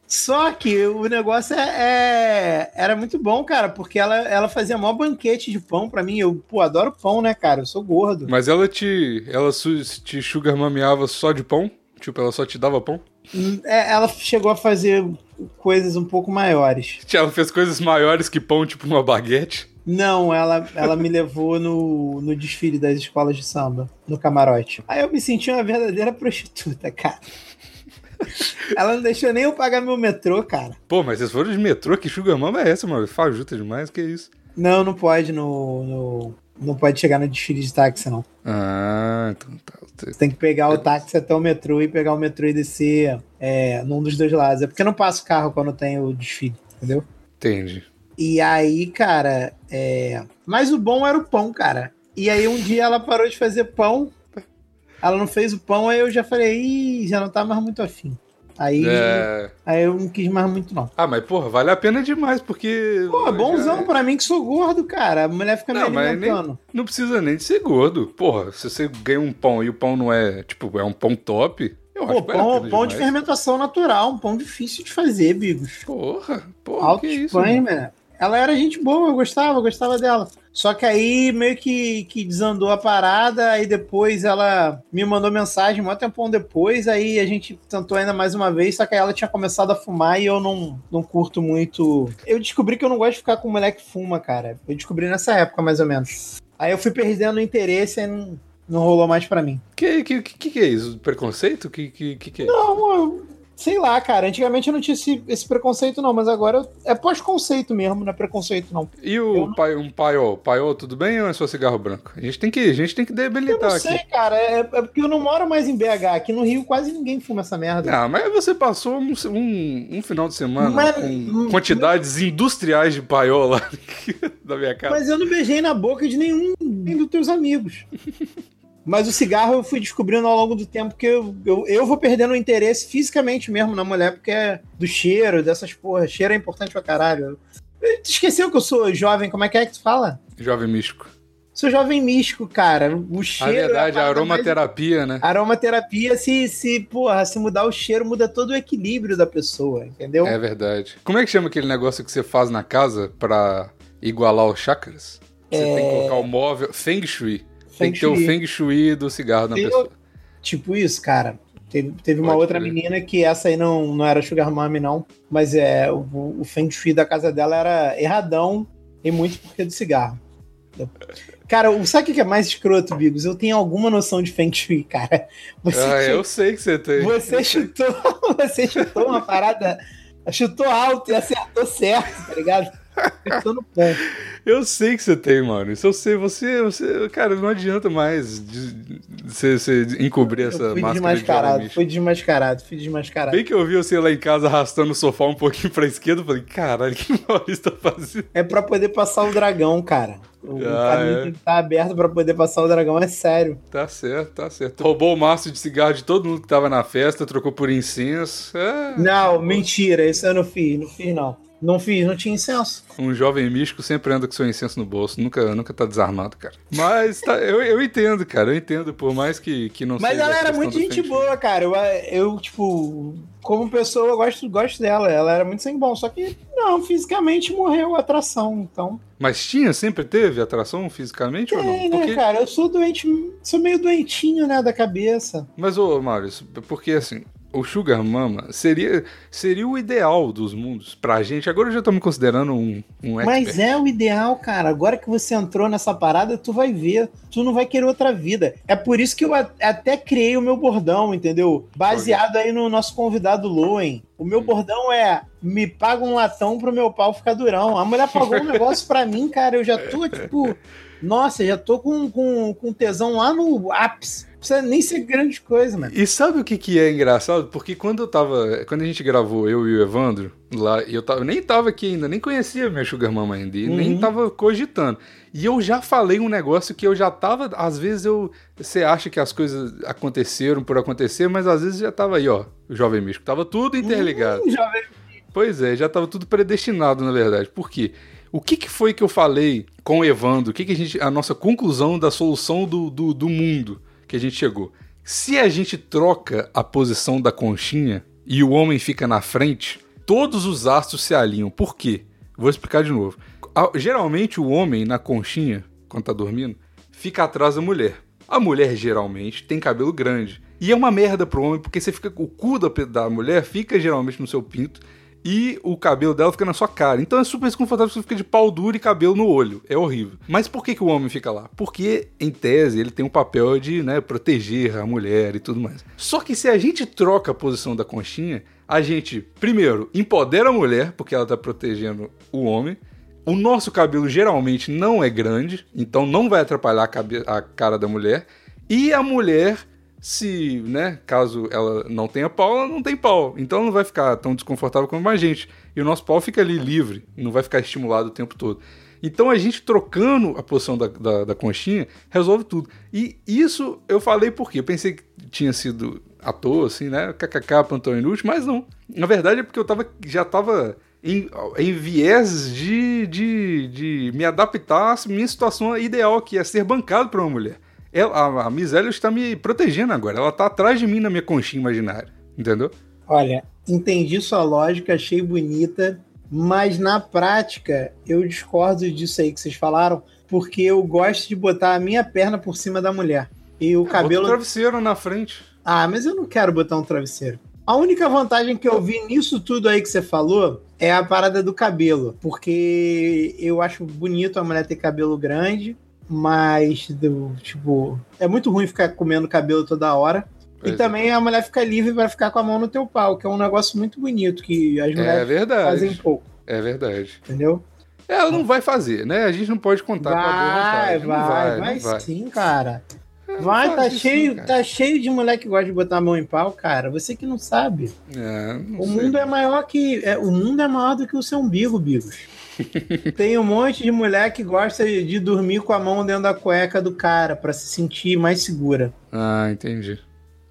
Só que o negócio é, é- era muito bom, cara, porque ela, ela fazia maior banquete de pão pra mim. Eu, pô, adoro pão, né, cara? Eu sou gordo. Mas ela te. Ela te sugar mameava só de pão? Tipo, ela só te dava pão? É, ela chegou a fazer coisas um pouco maiores. Ela fez coisas maiores que pão, tipo uma baguete. Não, ela, ela me levou no, no desfile das escolas de samba, no camarote. Aí eu me senti uma verdadeira prostituta, cara. Ela não deixou nem eu pagar meu metrô, cara. Pô, mas vocês foram de metrô? Que sugar mama é essa, mano? Fajuta demais, que isso? Não, não pode no, no- Não pode chegar no desfile de táxi, não. Ah, então tá. Você tem que pegar o táxi até o metrô e pegar o metrô e descer é, num dos dois lados. É porque eu não passo carro quando tem o desfile, entendeu? Entendi. E aí, cara, é... mas o bom era o pão, cara. E aí um dia ela parou de fazer pão. Ela não fez o pão, aí eu já falei, Ih, já não tá mais muito afim. Aí, É... aí eu não quis mais muito, não. Ah, mas porra, vale a pena demais, porque. Pô, é bonzão pra mim que sou gordo, cara. A mulher fica me Não, nem, alimentando. não precisa nem de ser gordo. Porra, se você ganha um pão e o pão não é, tipo, é um pão top, eu Pô, acho que pão, pão de fermentação natural, um pão difícil de fazer, Bigos. Porra, porra, Alto que isso? Espanha, mano? Ela era gente boa, eu gostava, eu gostava dela. Só que aí meio que, que desandou a parada, aí depois ela me mandou mensagem, um tempão depois, aí a gente tentou ainda mais uma vez, só que aí ela tinha começado a fumar e eu não, não curto muito. Eu descobri que eu não gosto de ficar com mulher que fuma, cara. Eu descobri nessa época, mais ou menos. Aí eu fui perdendo o interesse e não, não rolou mais pra mim. Que, que, que, que é isso? Preconceito? Que, que, que, que é? Não, eu, sei lá, cara. Antigamente eu não tinha esse, esse preconceito, não, mas agora eu- é pós-conceito mesmo, não é preconceito, não. E Eu o não- pai, um paiol? Paiol, tudo bem ou é só cigarro branco? A gente tem que, a gente tem que Eu debilitar não aqui. sei, cara. É, é porque eu não moro mais em BH. Aqui no Rio quase ninguém fuma essa merda. Ah, mas você passou um, um, um final de semana Mas- com quantidades industriais de paiol lá [LAUGHS] da minha casa. Mas eu não beijei na boca de nenhum nem dos teus amigos. [LAUGHS] Mas o cigarro eu fui descobrindo ao longo do tempo que eu, eu, eu vou perdendo o interesse fisicamente mesmo na mulher, porque é do cheiro, dessas porra. Cheiro é importante pra caralho. Tu esqueceu que eu sou jovem, como é que é que tu fala? Jovem místico. Sou jovem místico, cara. O cheiro. verdade, é a parada mais- aromaterapia, né? Aromaterapia, se, se, porra, se mudar o cheiro, muda todo o equilíbrio da pessoa, entendeu? É verdade. Como é que chama aquele negócio que você faz na casa pra igualar os chakras? Você tem que colocar o móvel. Feng Shui. Tem que ter o. Feng Shui do cigarro na pessoa. Tipo isso, cara. Teve, teve uma Pode outra crer. menina que essa aí não, não era Sugar Mami, não. Mas é, o, o Feng Shui da casa dela era erradão e muito porque do cigarro. Cara, o- sabe o que é mais escroto, Bigos? Eu tenho alguma noção de Feng Shui, cara. Você, Ah, chu- eu sei que você tem. você chutou, [LAUGHS] você chutou uma parada, chutou alto e acertou certo, tá ligado? Ponto. Eu sei que você tem, mano. Isso eu sei. Você, você cara, não adianta mais de, de você, você encobrir essa Eu fui máscara de desmascarado, místico. fui desmascarado, fui desmascarado. Bem que eu vi você lá em casa arrastando o sofá um pouquinho pra esquerda, eu falei, caralho, o que o Maurício tá fazendo? É pra poder passar o dragão, cara. O Ah, caminho é. tem que estar aberto pra poder passar o dragão, é sério. Tá certo, tá certo. Roubou o maço de cigarro de todo mundo que tava na festa, trocou por incenso. É, Não, mentira, isso eu não fiz, não fiz não. Não fiz, não tinha incenso. um jovem místico sempre anda com seu incenso no bolso, nunca, nunca tá desarmado, cara. Mas tá, eu, eu entendo, cara, eu entendo, por mais que, que não Mas seja ela era muito gente boa, cara. Eu, eu, tipo, como pessoa, eu gosto, gosto dela. Ela era muito sem bom. Só que, não, fisicamente morreu a atração. Então. Mas tinha, sempre teve atração fisicamente ou não? Tem, né, cara? Eu sou doente, sou meio doentinho, né, da cabeça. Mas, ô, Maurício, porque assim, o Sugar Mama seria, seria o ideal dos mundos pra gente. Agora eu já tô me considerando um, um Mas expert. é o ideal, cara. Agora que você entrou nessa parada, tu vai ver. Tu não vai querer outra vida. É por isso que eu até criei o meu bordão, entendeu? Baseado aí no nosso convidado Loen. O meu bordão é: me paga um latão pro meu pau ficar durão. A mulher pagou um [LAUGHS] negócio pra mim, cara. Eu já tô, tipo. Nossa, já tô com, com, com tesão lá no ápice. Não precisa nem ser grande coisa, mano. E sabe o que, que é engraçado? Porque quando eu tava. Quando a gente gravou, eu e o Evandro, lá, eu, tava, eu nem tava aqui ainda, nem conhecia minha Sugar Mama ainda, e nem Uhum. tava cogitando. E eu já falei um negócio que eu já tava. Às vezes eu. Você acha que as coisas aconteceram por acontecer, mas às vezes já tava aí, ó. O Jovem Místico. Tava tudo interligado. Hum, jovem. Pois é, já estava tudo predestinado, na verdade. Por quê? O que, que foi que eu falei com o Evandro? O que, que a gente. A nossa conclusão da solução do, do, do mundo que a gente chegou? Se a gente troca a posição da conchinha e o homem fica na frente, todos os astros se alinham. Por quê? Vou explicar de novo. Geralmente o homem na conchinha, quando tá dormindo, fica atrás da mulher. A mulher geralmente tem cabelo grande. E é uma merda pro homem, porque você fica. O cu da, da mulher fica geralmente no seu pinto e o cabelo dela fica na sua cara. Então é super desconfortável, você fica de pau duro e cabelo no olho. É horrível. Mas por que, que o homem fica lá? Porque, em tese, ele tem um papel de né, proteger a mulher e tudo mais. Só que se a gente troca a posição da conchinha, a gente, primeiro, empodera a mulher, porque ela tá protegendo o homem. O nosso cabelo geralmente não é grande, então não vai atrapalhar a, a cara da mulher. E a mulher, se, né, caso ela não tenha pau, ela não tem pau. Então ela não vai ficar tão desconfortável como a gente. E o nosso pau fica ali livre, não vai ficar estimulado o tempo todo. Então a gente trocando a posição da, da, da conchinha resolve tudo. E isso eu falei porque eu pensei que tinha sido à toa, assim, né? KKK, plantão inútil, mas não. Na verdade é porque eu tava, já tava em, em viés de, de, de me adaptar à minha situação ideal, que é ser bancado por uma mulher. A, a Miss Elliot está me protegendo agora. Ela tá atrás de mim na minha conchinha imaginária. Entendeu? Olha, entendi sua lógica, achei bonita, mas na prática eu discordo disso aí que vocês falaram, porque eu gosto de botar a minha perna por cima da mulher. E o Bota cabelo. o travesseiro na frente. Ah, mas eu não quero botar um travesseiro. A única vantagem que eu vi nisso tudo aí que você falou é a parada do cabelo. Porque eu acho bonito a mulher ter cabelo grande, mas, do, tipo, é muito ruim ficar comendo cabelo toda hora. Pois e é. também a mulher fica livre para ficar com a mão no teu pau, que é um negócio muito bonito que as É mulheres fazem verdade. pouco, É verdade. entendeu? Ela não vai fazer, né? A gente não pode contar com a boa Vai, vai, vai, vai, vai. sim, cara. É, Vai, tá cheio, cara. tá cheio de mulher que gosta de botar a mão em pau, cara. Você que não sabe. É, não O sei. mundo é maior que. É, o mundo é maior do que o seu umbigo, Bigos. [LAUGHS] Tem um monte de mulher que gosta de dormir com a mão dentro da cueca do cara pra se sentir mais segura. Ah, entendi.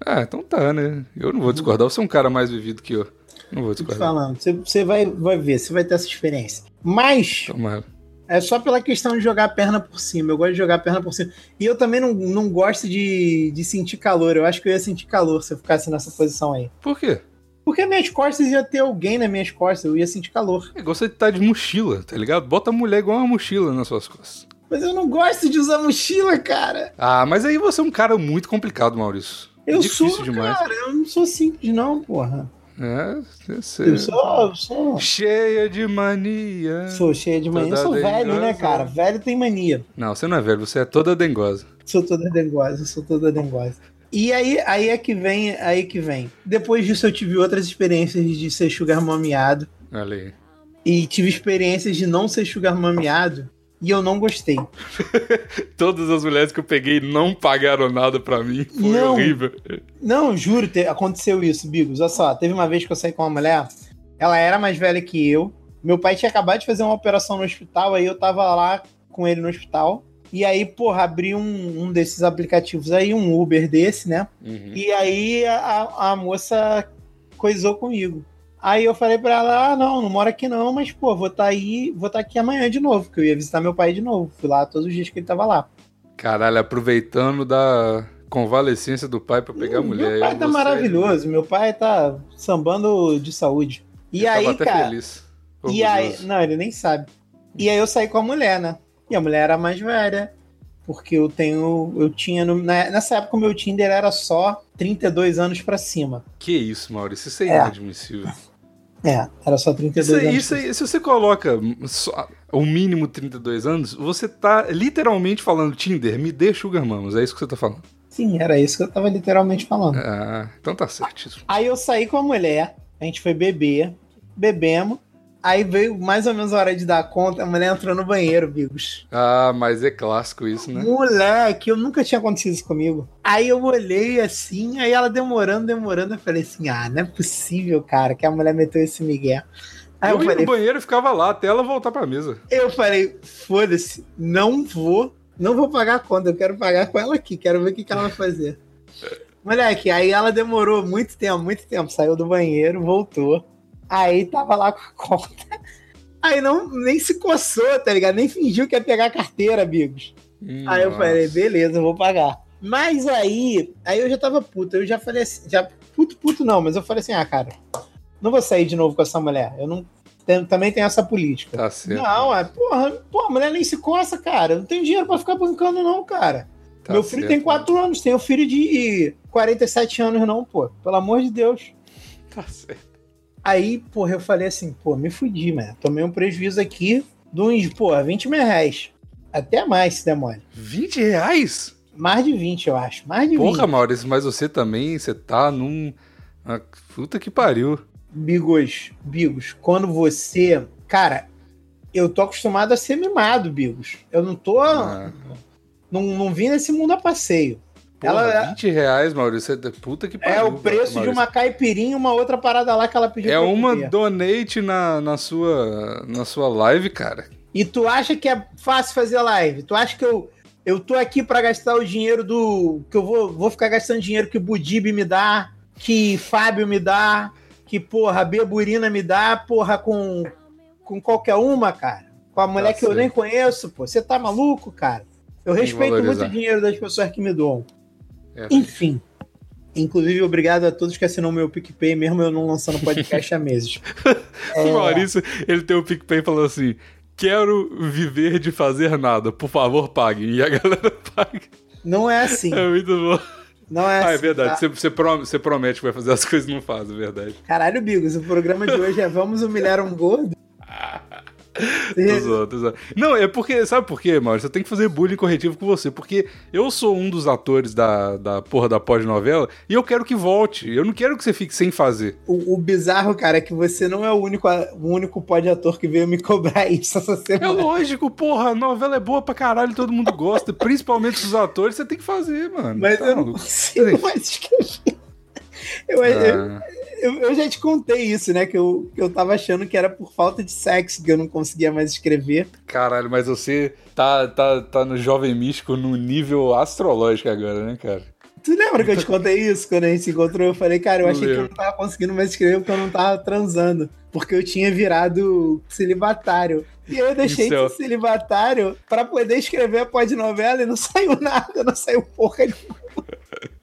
Ah, então tá, né? Eu não vou discordar. Você é um cara mais vivido que eu. Não vou Tô te discordar. falando. Você, você vai, vai ver, você vai ter essa experiência. Mas Tomara. é só pela questão de jogar a perna por cima. Eu gosto de jogar a perna por cima. E eu também não, não gosto de, de sentir calor. Eu acho que eu ia sentir calor se eu ficasse nessa posição aí. Por quê? Porque minhas costas ia ter alguém nas minhas costas, eu ia sentir calor. É igual você tá de mochila, tá ligado? Bota a mulher igual uma mochila nas suas costas. Mas eu não gosto de usar mochila, cara. Ah, mas aí você é um cara muito complicado, Maurício. Eu Difícil sou, demais. cara, eu não sou simples, não, porra. É, eu. Eu sou, eu sou, Cheia de mania. sou cheia de mania. Eu sou Toda velho, né, dengosa. cara? Velho tem mania. Não, você não é velho, você é toda dengosa. Sou toda dengosa, sou toda dengosa. E aí, aí é que vem, aí que vem. Depois disso eu tive outras experiências de ser sugar mameado aí. e tive experiências de não ser sugar mameado e eu não gostei. [LAUGHS] Todas as mulheres que eu peguei não pagaram nada pra mim. Foi Não. horrível. Não, juro, te- aconteceu isso, Bigos. Olha só, teve uma vez que eu saí com uma mulher, ela era mais velha que eu. Meu pai tinha acabado de fazer uma operação no hospital, aí eu tava lá com ele no hospital. E aí, porra, abri um, um desses aplicativos aí, um Uber desse, né? Uhum. E aí a, a moça coisou comigo. Aí eu falei pra ela, ah, não, não moro aqui não, mas, pô, vou estar aí, vou estar aqui amanhã de novo, porque eu ia visitar meu pai de novo. Fui lá todos os dias que ele tava lá. Caralho, aproveitando da convalescência do pai pra pegar a mulher. Meu pai tá maravilhoso. Meu pai tá sambando de saúde. E tava aí, até cara. feliz. E aí, não, ele nem sabe. E aí eu saí com a mulher, né? E a mulher era mais velha. Porque eu tenho. Eu tinha. no- na- nessa época o meu Tinder era só 32 anos pra cima. Que isso, Maurício? Isso é, É. inadmissível. É, era só 32 Isso, anos. isso aí, se você coloca só o mínimo 32 anos, você tá literalmente falando Tinder, me dê sugar mamas. É isso que você tá falando. Sim, era isso que eu tava literalmente falando. Ah, então tá certíssimo. Aí eu saí com a mulher, a gente foi beber, bebemos. Aí veio mais ou menos a hora de dar conta, a mulher entrou no banheiro, Bigos. Ah, mas é clássico isso, né? Moleque, eu nunca tinha acontecido isso comigo. Aí eu olhei assim, aí ela demorando, demorando, eu falei assim: ah, não é possível, cara, que a mulher meteu esse migué. Aí eu, eu ia falei, no banheiro e ficava lá até ela voltar pra mesa. eu falei, foda-se, não vou, não vou pagar a conta, eu quero pagar com ela aqui, quero ver o que, que ela vai fazer. Moleque, aí ela demorou muito tempo, muito tempo, saiu do banheiro, voltou. Aí tava lá com a conta. Aí não, nem se coçou, tá ligado? Nem fingiu que ia pegar a carteira, amigos. Aí eu falei, beleza, eu vou pagar. Mas aí, aí eu já tava puto, eu já falei assim, já, puto, puto não, mas eu falei assim, ah, cara, não vou sair de novo com essa mulher. Eu não, tem- também tenho essa política. Tá certo. Não, é, porra, porra, a mulher nem se coça, cara. Não tenho dinheiro pra ficar bancando, não, cara. Tá Meu filho certo. tem 4 anos, tem um filho de 47 anos, não, pô. Pelo amor de Deus. Tá certo. Aí, porra, eu falei assim, pô, me fudi, mano. Tomei um prejuízo aqui de uns, porra, 20 mil reais. Até mais, se der mole. 20 reais? Mais de 20, eu acho. Mais de Porra, 20. Maurício, mas você também, você tá num. ah, Puta que pariu. Bigos, Bigos, quando você. Cara, eu tô acostumado a ser mimado, Bigos. Eu não tô. Ah, Não, não vim nesse mundo a passeio. Porra, Ela- 20 reais, Maurício. é- Puta que pariu. É o preço de Maurício. uma caipirinha e uma outra parada lá que ela pediu É eu uma comer. donate na, na, sua, na sua live, cara. E tu acha que é fácil fazer live? Tu acha que eu, eu tô aqui pra gastar o dinheiro do. que eu vou, vou ficar gastando dinheiro que o Budib me dá, que Fábio me dá, que, porra, Beburina me dá, porra, com, com qualquer uma, cara? Com a mulher que eu certo. nem conheço, pô. Você tá maluco, cara? Eu Tem respeito muito o dinheiro das pessoas que me doam. É. Enfim. Inclusive, obrigado a todos que assinam meu PicPay, mesmo eu não lançando [LAUGHS] podcast há meses. É. O Maurício, ele tem o PicPay falando assim: Quero viver de fazer nada, por favor, pague. E a galera [LAUGHS] paga. Não é assim. É muito bom. Não é Ah, assim. é verdade. tá? Você, você prom- você promete que vai fazer as [LAUGHS] coisas e não faz, é verdade. Caralho, Bigos, o programa de hoje é Vamos Humilhar um Gordo? Tô zoando, tô zoando. Não, é porque, sabe por quê, Maurício? Eu tenho que fazer bullying corretivo com você, porque eu sou um dos atores da, da porra da pós-novela e eu quero que volte. Eu não quero que você fique sem fazer. O, o bizarro, cara, é que você não é o único, o único pod-ator que veio me cobrar [LAUGHS] isso essa É semana. lógico, porra, a novela é boa pra caralho, todo mundo gosta, principalmente os atores, você tem que fazer, mano. Mas Tá eu não consigo mais escrever. Eu, eu, Ah, eu, eu já te contei isso, né? Que eu, que eu tava achando que era por falta de sexo que eu não conseguia mais escrever. caralho, mas você tá, tá, tá no Jovem Místico no nível astrológico agora, né, cara? Tu lembra que eu te contei isso quando a gente se encontrou? Eu falei, cara, eu Não achei que eu não tava conseguindo mais escrever porque eu não tava transando. Porque eu tinha virado celibatário. E eu deixei de Incel. ser celibatário pra poder escrever a pós-novela e não [LAUGHS] saiu nada, não saiu porra nenhuma. [LAUGHS]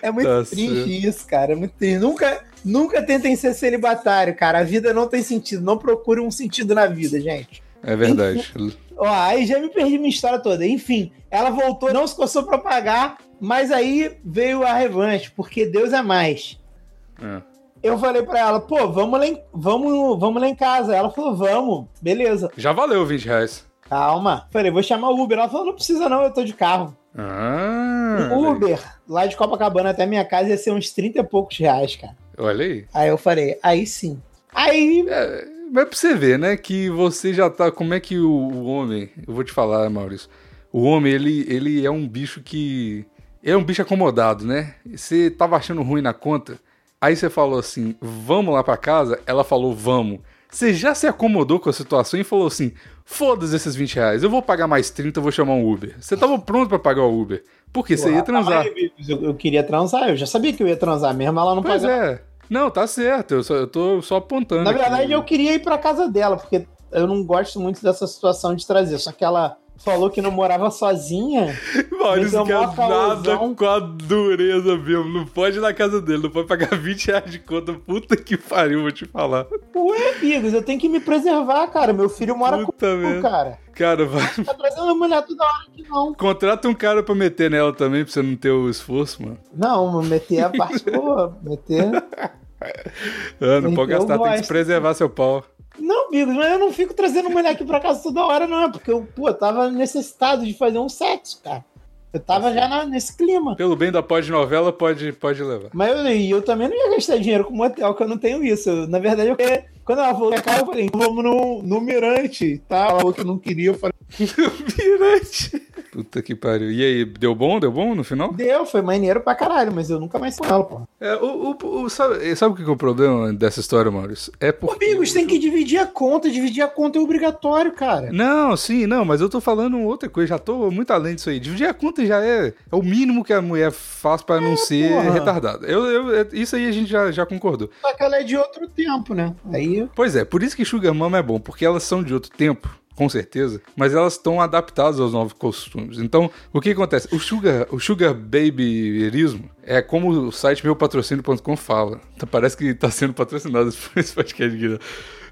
É muito triste isso, cara. É muito triste. Nunca, nunca tentem ser celibatário, cara. A vida não tem sentido. Não procure um sentido na vida, gente. É verdade. Ó, aí já me perdi minha história toda. Enfim, ela voltou, não se coçou pra pagar, mas aí veio a revanche, porque Deus é mais. É. Eu falei pra ela, pô, vamos lá, em, vamos, vamos lá em casa. Ela falou, vamos, beleza. Já valeu 20 reais. Calma. Falei, vou chamar o Uber. Ela falou, não precisa não, eu tô de carro. Ah, o Uber, lá de Copacabana até minha casa, ia ser uns 30 e poucos reais, cara. olha aí. Aí eu falei, aí sim. Aí, É, mas pra você ver, né, que você já tá. Como é que o, o homem. Eu vou te falar, Maurício. O homem, ele, ele é um bicho que. É um bicho acomodado, né? Você tava achando ruim na conta. Aí você falou assim: vamos lá pra casa. Ela falou: vamos. Você já se acomodou com a situação e falou assim: foda-se esses 20 reais, eu vou pagar mais 30, eu vou chamar um Uber. Você tava pronto pra pagar o Uber. Porque você ia transar. Eu, eu queria transar, eu já sabia que eu ia transar mesmo, ela não Pois pagava. é. Não, tá certo. Eu, só, eu tô só apontando. Na aqui. verdade, eu queria ir pra casa dela, porque eu não gosto muito dessa situação de trazer. Só que ela falou que não morava sozinha. Maurício quer nada com a dureza mesmo. Não pode ir na casa dele, não pode pagar [LAUGHS] 20 reais de conta. Puta que pariu, vou te falar. Ué, amigos, eu tenho que me preservar, cara. Meu filho mora Puta comigo, merda. cara. Cara, vai. Tá trazendo mulher toda hora aqui, não. Contrata um cara pra meter nela também, pra você não ter o esforço, mano. Não, meter a parte [LAUGHS] boa, meter. Ah, não pode gastar, tem que se preservar seu pau. Não, amigos, mas eu não fico trazendo mulher aqui pra casa toda hora, não. é Porque eu, pô, tava necessitado de fazer um sexo, cara. Eu tava já na- nesse clima. Pelo bem da pós-novela, pode, pode levar. Mas eu, eu também não ia gastar dinheiro com motel, que eu não tenho isso. Eu, na verdade, eu, quando ela falou que caro, eu falei, vamos no, no Mirante, tá? Ela falou que não queria, eu falei, [LAUGHS] Mirante. Puta que pariu. E aí, deu bom? Deu bom no final? deu, foi maneiro pra caralho, mas eu nunca mais fui ela, pô. É, o, o- o- sabe, sabe o que é o problema dessa história, Maurício? É porque. Amigos, tem que dividir a conta, dividir a conta é obrigatório, cara. Não, sim, não, mas eu tô falando outra coisa, já tô muito além disso aí. Dividir a conta já é, é o mínimo que a mulher faz pra não ser porra. retardada. Eu, eu- é- isso aí a gente já, já concordou. Só que ela é de outro tempo, né? Aí, Pois é, por isso que Sugar Mama é bom, porque elas são de outro tempo, com certeza, mas elas estão adaptadas aos novos costumes. Então, o que acontece? O Sugar, o sugar Babyerismo é como o site meupatrocínio.com fala. Então, parece que tá sendo patrocinado [LAUGHS] por esse podcast aqui, né?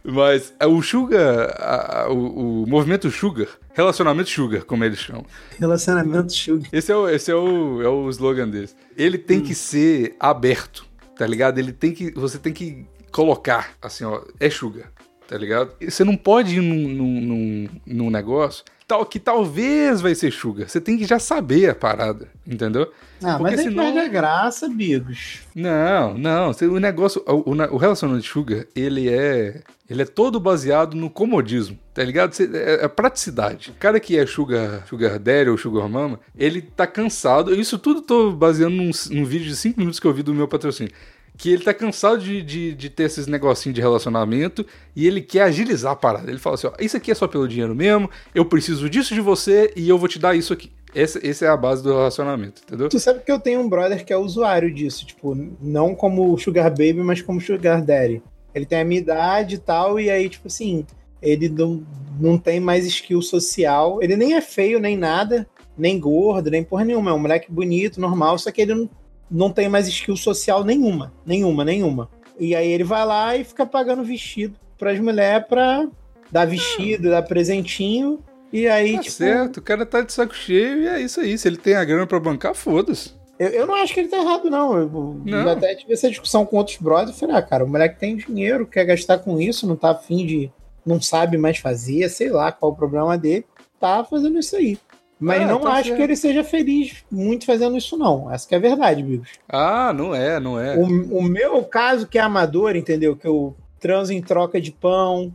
Mas é, o Sugar, a- a- o, o movimento Sugar, relacionamento Sugar, como eles chamam. relacionamento sugar. Esse é o, esse é o, é o slogan deles. Ele tem que ser aberto, tá ligado? Ele tem que. Você tem que colocar, assim, ó, é sugar, tá ligado? E Você não pode ir num, num, num, num negócio tal, que talvez vai ser sugar. Você tem que já saber a parada, entendeu? Ah, Porque mas aí senão- perde a graça, Bigos. Não, não. O negócio, o, o, relacionamento sugar, ele é, ele é todo baseado no comodismo, tá ligado? Você- é, é praticidade. O cara que é sugar, sugar daddy ou sugar mama, ele tá cansado. Isso tudo tô baseando num, num vídeo de 5 minutos que eu vi do meu patrocínio. Que ele tá cansado de, de, de ter esses negocinhos de relacionamento e ele quer agilizar a parada. Ele fala assim: ó, isso aqui é só pelo dinheiro mesmo, eu preciso disso de você e eu vou te dar isso aqui. Essa, essa é a base do relacionamento, entendeu? Tu sabe que eu tenho um brother que é usuário disso, tipo, não como Sugar Baby, mas como Sugar Daddy. Ele tem a minha idade e tal, e aí, tipo assim, ele não, não tem mais skill social. Ele nem é feio, nem nada, nem gordo, nem porra nenhuma. É um moleque bonito, normal, só que ele não, não tem mais skill social nenhuma. Nenhuma, nenhuma. E aí ele vai lá e fica pagando vestido pras mulheres pra dar vestido, dar presentinho. E aí, Tá tipo. certo, o cara tá de saco cheio e é isso aí. Se ele tem a grana pra bancar, foda-se. Eu, eu não acho que ele tá errado, não. Eu, Não. eu até tive essa discussão com outros brothers. Falei, ah, cara, o moleque tem dinheiro, quer gastar com isso, não tá afim de. não sabe mais fazer, sei lá qual o problema dele. Tá fazendo isso aí. Mas Ah, não tá acho certo. que ele seja feliz muito fazendo isso, não. Essa que é a verdade, Bigos. Ah, não é, não é. O, o meu caso, que é amador, entendeu? Que eu transo em troca de pão,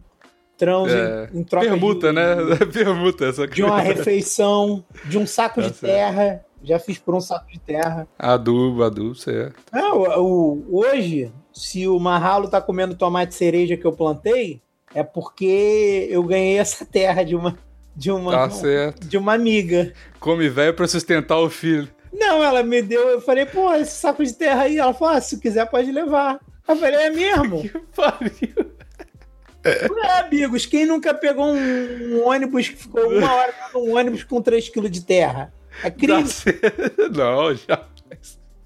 transo É, em, em troca Permuta, de, né? [LAUGHS] Permuta essa de uma refeição, de um saco Tá de certo. terra. Já fiz por um saco de terra. Adubo, adubo, certo. É, o, o- hoje, se o Marralo tá comendo tomate cereja que eu plantei, é porque eu ganhei essa terra de uma de uma Tá certo. de uma amiga. Come velho pra sustentar o filho. Não, ela me deu, eu falei, pô, esse saco de terra aí, ela falou, ah, se quiser pode levar. Eu falei, é mesmo? [LAUGHS] Pariu. É, amigos, quem nunca pegou um, um ônibus que ficou uma hora [LAUGHS] num ônibus com 3 kg de terra? É certo. [LAUGHS] Não, já.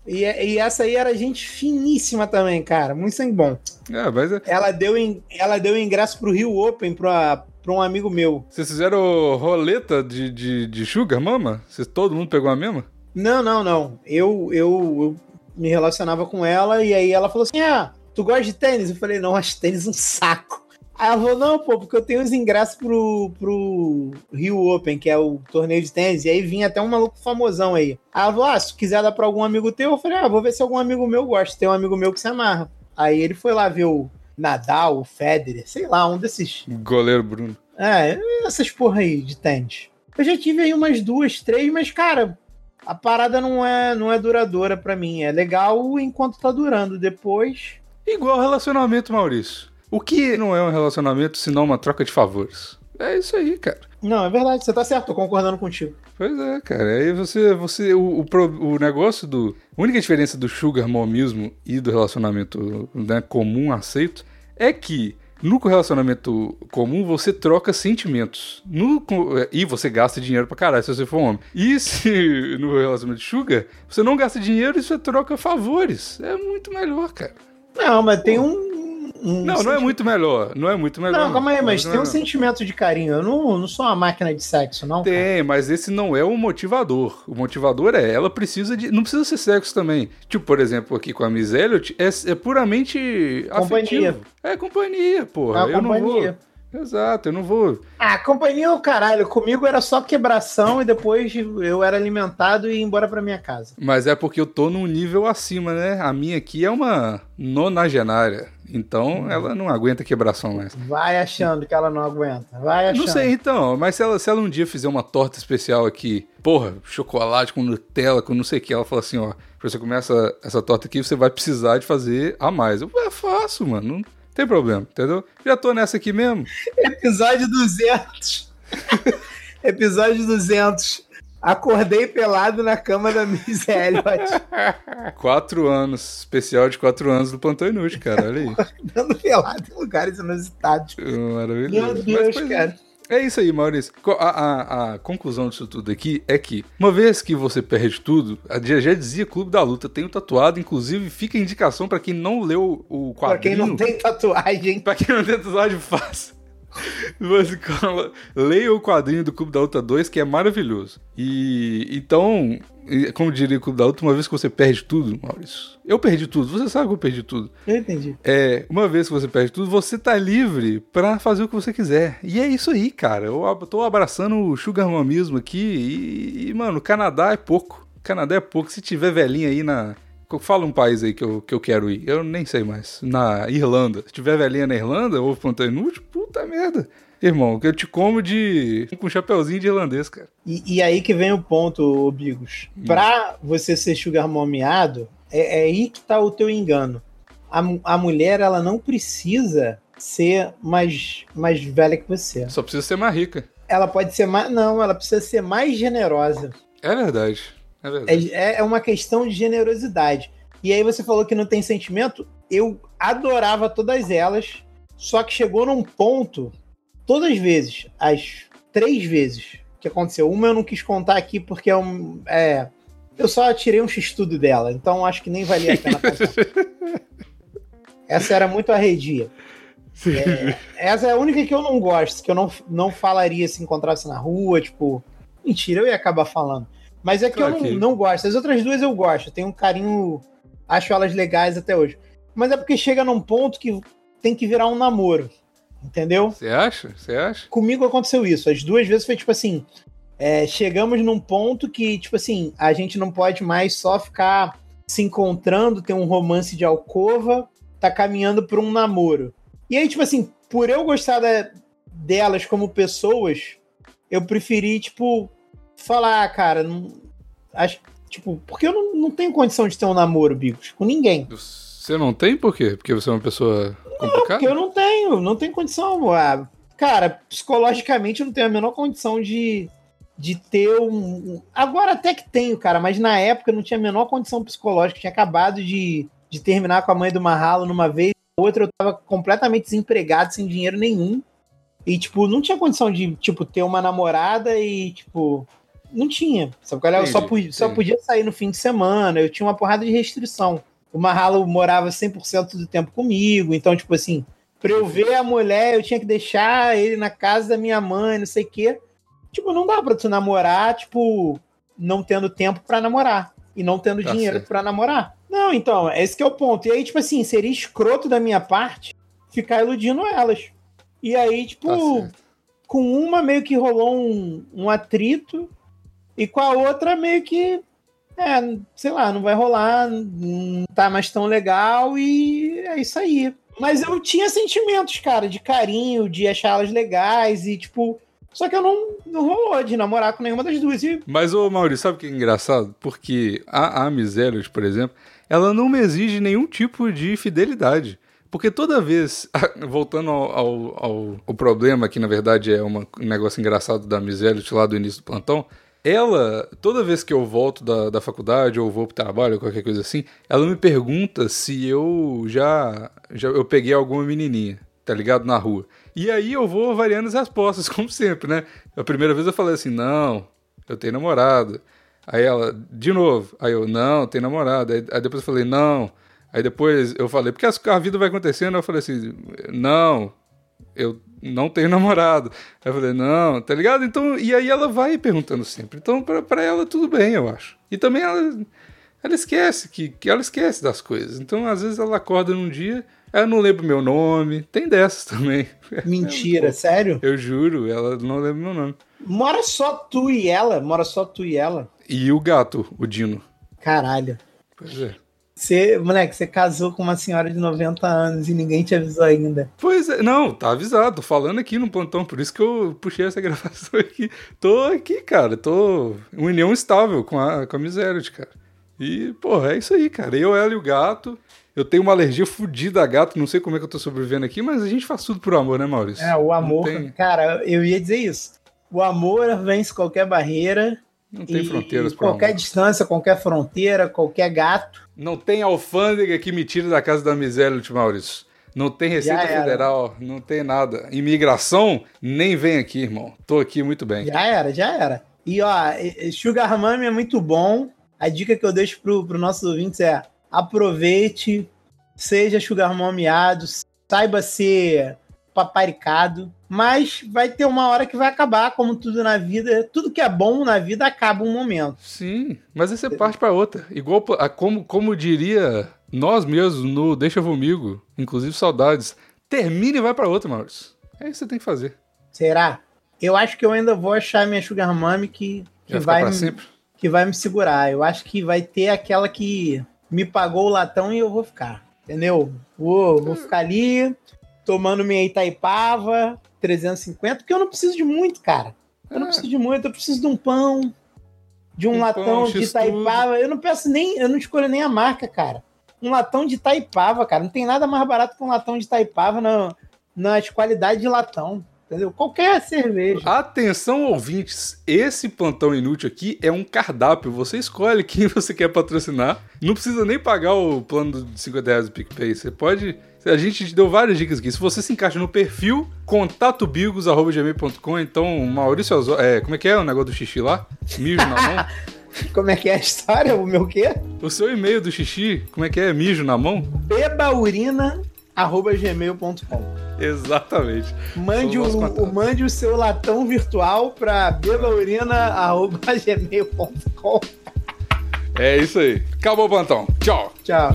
E, e essa aí era gente finíssima também, cara, muito sangue bom. É, mas é- Ela deu, in- ela deu ingresso pro Rio Open pra, pra um amigo meu. vocês fizeram roleta de, de, de sugar, mama? Vocês, todo mundo pegou a mesma? Não, não, não. Eu, eu, eu me relacionava com ela e aí ela falou assim: Ah, tu gosta de tênis? Eu falei, não, acho tênis um saco. Aí ela falou, não, pô, porque eu tenho os ingressos pro, pro Rio Open, que é o torneio de tênis, e aí vinha até um maluco famosão aí. Aí ela falou, ah, se quiser dar pra algum amigo teu, eu falei, ah, vou ver se algum amigo meu gosta. Tem um amigo meu que se amarra. Aí ele foi lá ver o Nadal, o Federer, sei lá, um desses Goleiro Bruno. é, essas porra aí de tênis. Eu já tive aí umas duas, três, mas, cara, a parada não é, não é duradoura pra mim. É legal enquanto tá durando. Depois. Igual relacionamento, Maurício. O que não é um relacionamento senão uma troca de favores? É isso aí, cara. Não, é verdade, você tá certo, tô concordando contigo. Pois é, cara. Aí você. você o, o, o negócio do. A única diferença do sugar momismo e do relacionamento né, comum aceito é que No relacionamento comum, você troca sentimentos. No, e você gasta dinheiro pra caralho se você for homem. E se no relacionamento de sugar, você não gasta dinheiro e você troca favores. É muito melhor, cara. Não, mas tem um, um não, não é muito melhor. Não é muito melhor. Não, calma aí, mas tem um sentimento de carinho. Eu não, não sou uma máquina de sexo, não. Tem, cara. mas esse não é o motivador. O motivador é ela precisa de. Não precisa ser sexo também. Tipo, por exemplo, aqui com a Miss Elliot, é, é puramente companhia. afetivo. É companhia, porra. É eu companhia. não vou. Exato, eu não vou. Ah, companhia é o caralho. Comigo era só quebração e depois eu era alimentado e ia embora pra minha casa. Mas é porque eu tô num nível acima, né? A minha aqui é uma nonagenária. Então ela não aguenta quebração mais. Vai achando que ela não aguenta. Vai achando. Não sei então, mas se ela, se ela um dia fizer uma torta especial aqui, porra, chocolate com Nutella, com não sei o que, ela fala assim: ó, pra você comer essa, essa torta aqui, você vai precisar de fazer a mais. Eu é fácil, mano. Não tem problema, entendeu? Já tô nessa aqui mesmo. [LAUGHS] Episódio 200. [LAUGHS] Episódio 200. Acordei pelado na cama da Miss Elliot. [LAUGHS] quatro anos. Especial de quatro anos do Plantão Inútil, cara. Olha aí. Acordando pelado em lugares inusitados. Maravilhoso. Meu Deus, Mas, cara. É isso aí, Maurício. A, a, a, conclusão disso tudo aqui é que, uma vez que você perde tudo, a já, já dizia Clube da Luta, tenho tatuado, inclusive fica a indicação para quem não leu o quadrinho. Pra quem não tem tatuagem. Pra quem não tem tatuagem, [LAUGHS] faça. Você leia o quadrinho do Clube da Luta 2, que é maravilhoso. E então, como diria o Clube da Luta, uma vez que você perde tudo, Maurício. Eu perdi tudo, você sabe que eu perdi tudo. Eu entendi. É, uma vez que você perde tudo, você tá livre para fazer o que você quiser. E é isso aí, cara. Eu tô abraçando o sugar mamismo aqui e, e, mano, Canadá é pouco. Canadá é pouco. Se tiver velhinha aí na, Fala um país aí que eu, que eu quero ir. Eu nem sei mais. Na Irlanda. Se tiver velhinha na Irlanda, ou plantão inútil, puta merda. Irmão, que eu te como de. com um chapeuzinho de irlandês, cara. E, e aí que vem o ponto, Bigos. Hum. Pra você ser sugar momeado, é, é aí que tá o teu engano. A, a mulher, ela não precisa ser mais, mais velha que você. Só precisa ser mais rica. Ela pode ser mais. Não, ela precisa ser mais generosa. É verdade. É, é, é uma questão de generosidade. E aí você falou que não tem sentimento. Eu adorava todas elas, só que chegou num ponto, todas as vezes, as três vezes que aconteceu. Uma eu não quis contar aqui porque é um. É, eu só tirei um x-tudo dela, então acho que nem valia a pena contar. [LAUGHS] Essa era muito arredia. É, essa é a única que eu não gosto, que eu não, não falaria se encontrasse na rua, tipo. Mentira, eu ia acabar falando. Mas é que claro eu não, que... não gosto. As outras duas eu gosto. Tenho um carinho. Acho elas legais até hoje. Mas é porque chega num ponto que tem que virar um namoro. Entendeu? Você acha? Você acha? Comigo aconteceu isso. As duas vezes foi tipo assim. É, chegamos num ponto que, tipo assim, a gente não pode mais só ficar se encontrando, ter um romance de alcova, tá caminhando para um namoro. E aí, tipo assim, por eu gostar da, delas como pessoas, eu preferi, tipo, falar, cara, não, acho, tipo, porque eu não, não tenho condição de ter um namoro, Bicos, com ninguém. Você não tem por quê? Porque você é uma pessoa complicada? Não, porque eu não tenho, não tenho condição. Ah, cara, psicologicamente eu não tenho a menor condição de, de ter um. Agora até que tenho, cara, mas na época eu não tinha a menor condição psicológica. Tinha acabado de, de terminar com a mãe do Marralo numa vez, outra eu tava completamente desempregado, sem dinheiro nenhum. E, tipo, não tinha condição de, tipo, ter uma namorada e, tipo, não tinha. Sabe qual é? Eu só podia, só podia sair no fim de semana, eu tinha uma porrada de restrição. O Mahalo morava 100% do tempo comigo, então, tipo assim, pra eu ver a mulher, eu tinha que deixar ele na casa da minha mãe, não sei o quê. Tipo, não dá pra tu namorar, tipo, não tendo tempo para namorar e não tendo tá dinheiro para namorar. Não, então, esse que é o ponto. E aí, tipo assim, seria escroto da minha parte ficar iludindo elas. E aí, tipo, tá com uma meio que rolou um, um atrito, e com a outra, meio que. É, sei lá, não vai rolar, não tá mais tão legal e é isso aí. Mas eu tinha sentimentos, cara, de carinho, de achar elas legais e, tipo. Só que eu não, não rolou de namorar com nenhuma das duas. E... Mas, ô Maurício, sabe o que é engraçado? Porque a, a por exemplo, ela não me exige nenhum tipo de fidelidade. Porque toda vez, [LAUGHS] voltando ao, ao, ao, problema, que na verdade é uma, um negócio engraçado da Misélios lá do início do plantão, ela, toda vez que eu volto da, da faculdade ou vou pro trabalho ou qualquer coisa assim, ela me pergunta se eu já, já eu peguei alguma menininha. tá ligado? Na rua. E aí eu vou variando as respostas, [LAUGHS] como sempre, né? A primeira vez eu falei assim, não, eu tenho namorada. Aí ela, de novo. Aí eu, não, tenho namorada. Aí, aí depois eu falei, não. Aí depois eu falei, porque a vida vai acontecendo. Eu falei assim, não, eu não tenho [LAUGHS] namorado. Aí eu falei, não, tá ligado? Então, e aí ela vai perguntando sempre. Então, pra ela, tudo bem, eu acho. E também ela, ela esquece que, que ela esquece das coisas. Então, às vezes ela acorda num dia, ela não lembra meu nome. Tem dessas também. [LAUGHS] Mentira, É, sério? Eu juro, ela não lembra meu nome. Mora só tu e ela? Mora só tu e ela? E o gato, o Dino. Caralho. Pois é. Você, moleque, você casou com uma senhora de 90 anos e ninguém te avisou ainda. Pois é, não, tá avisado, tô falando aqui no plantão, por isso que eu puxei essa [LAUGHS] gravação aqui. Tô aqui, cara, tô em união estável com a, com a miséria, cara. E, porra, é isso aí, cara. Eu, ela e o gato. Eu tenho uma alergia fodida a gato, não sei como é que eu tô sobrevivendo aqui, mas a gente faz tudo por amor, né, Maurício? É, o amor. Tem, Cara, eu ia dizer isso. O amor vence qualquer barreira. Não tem e- fronteiras pro Qualquer distância, qualquer fronteira, qualquer gato. Não tem alfândega que me tire da casa da miséria, Maurício. Não tem Receita. Federal, não tem nada. Imigração, nem vem aqui, irmão. Tô aqui muito bem. Já era, já era. E ó, Sugar Mami é muito bom. A dica que eu deixo pro, pro nossos ouvintes é aproveite, seja Sugar Mamiado, saiba ser paparicado, mas vai ter uma hora que vai acabar, como tudo na vida. Tudo que é bom na vida acaba um momento. Sim, mas aí você parte pra outra. Igual a, como, como diria nós mesmos no Deixa Comigo, inclusive saudades, termina e vai pra outra, Maurício. É isso que você tem que fazer. Será? Eu acho que eu ainda vou achar minha Sugar Mami que, que Vai me- sempre. que vai me segurar. Eu acho que vai ter aquela que me pagou o latão e eu vou ficar. Entendeu? Vou, vou ficar ali, tomando minha Itaipava, 350, porque eu não preciso de muito, cara. Eu não É. preciso de muito, eu preciso de um pão, de um, Um latão pão, de. Itaipava. Eu não peço nem, eu não escolho nem a marca, cara. Um latão de Itaipava, cara. Não tem nada mais barato que um latão de Itaipava na, nas qualidades de latão. Entendeu? Qualquer cerveja. Atenção, ouvintes, esse plantão inútil aqui é um cardápio. Você escolhe [LAUGHS] quem você quer patrocinar. Não precisa nem pagar o plano de 50 reais do PicPay. Você pode. A gente te deu várias dicas aqui. Se você se encaixa no perfil, contatobigos.gmail.com. Então, Maurício Osório. É, como é que é o negócio do xixi lá? Mijo na mão. [LAUGHS] Como é que é a história? O meu quê? O seu e-mail do xixi, como é que é? Mijo na mão? bebaurina.gmail.com Mande, os nossos o, o- mande o seu latão virtual para bebaurina.gmail.com É isso aí. Acabou o plantão. Tchau. Tchau.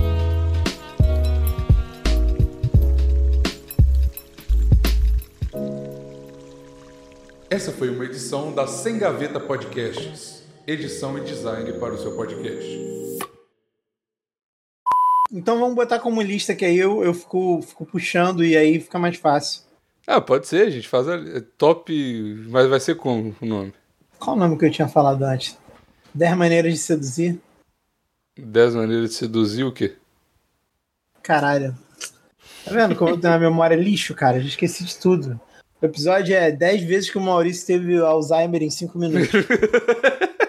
Essa foi uma edição da Sem Gaveta Podcasts. Edição e design para o seu podcast. Então vamos botar como lista que aí eu, eu fico, fico puxando e aí fica mais fácil. Ah, pode ser, a gente faz a é top, mas vai ser como o nome? Qual o nome que eu tinha falado antes? 10 maneiras de seduzir? 10 maneiras de seduzir o quê? Caralho. Tá vendo como eu tenho uma memória lixo, cara? Eu já esqueci de tudo. O episódio é 10 vezes que o Maurício teve Alzheimer em 5 minutos. [LAUGHS]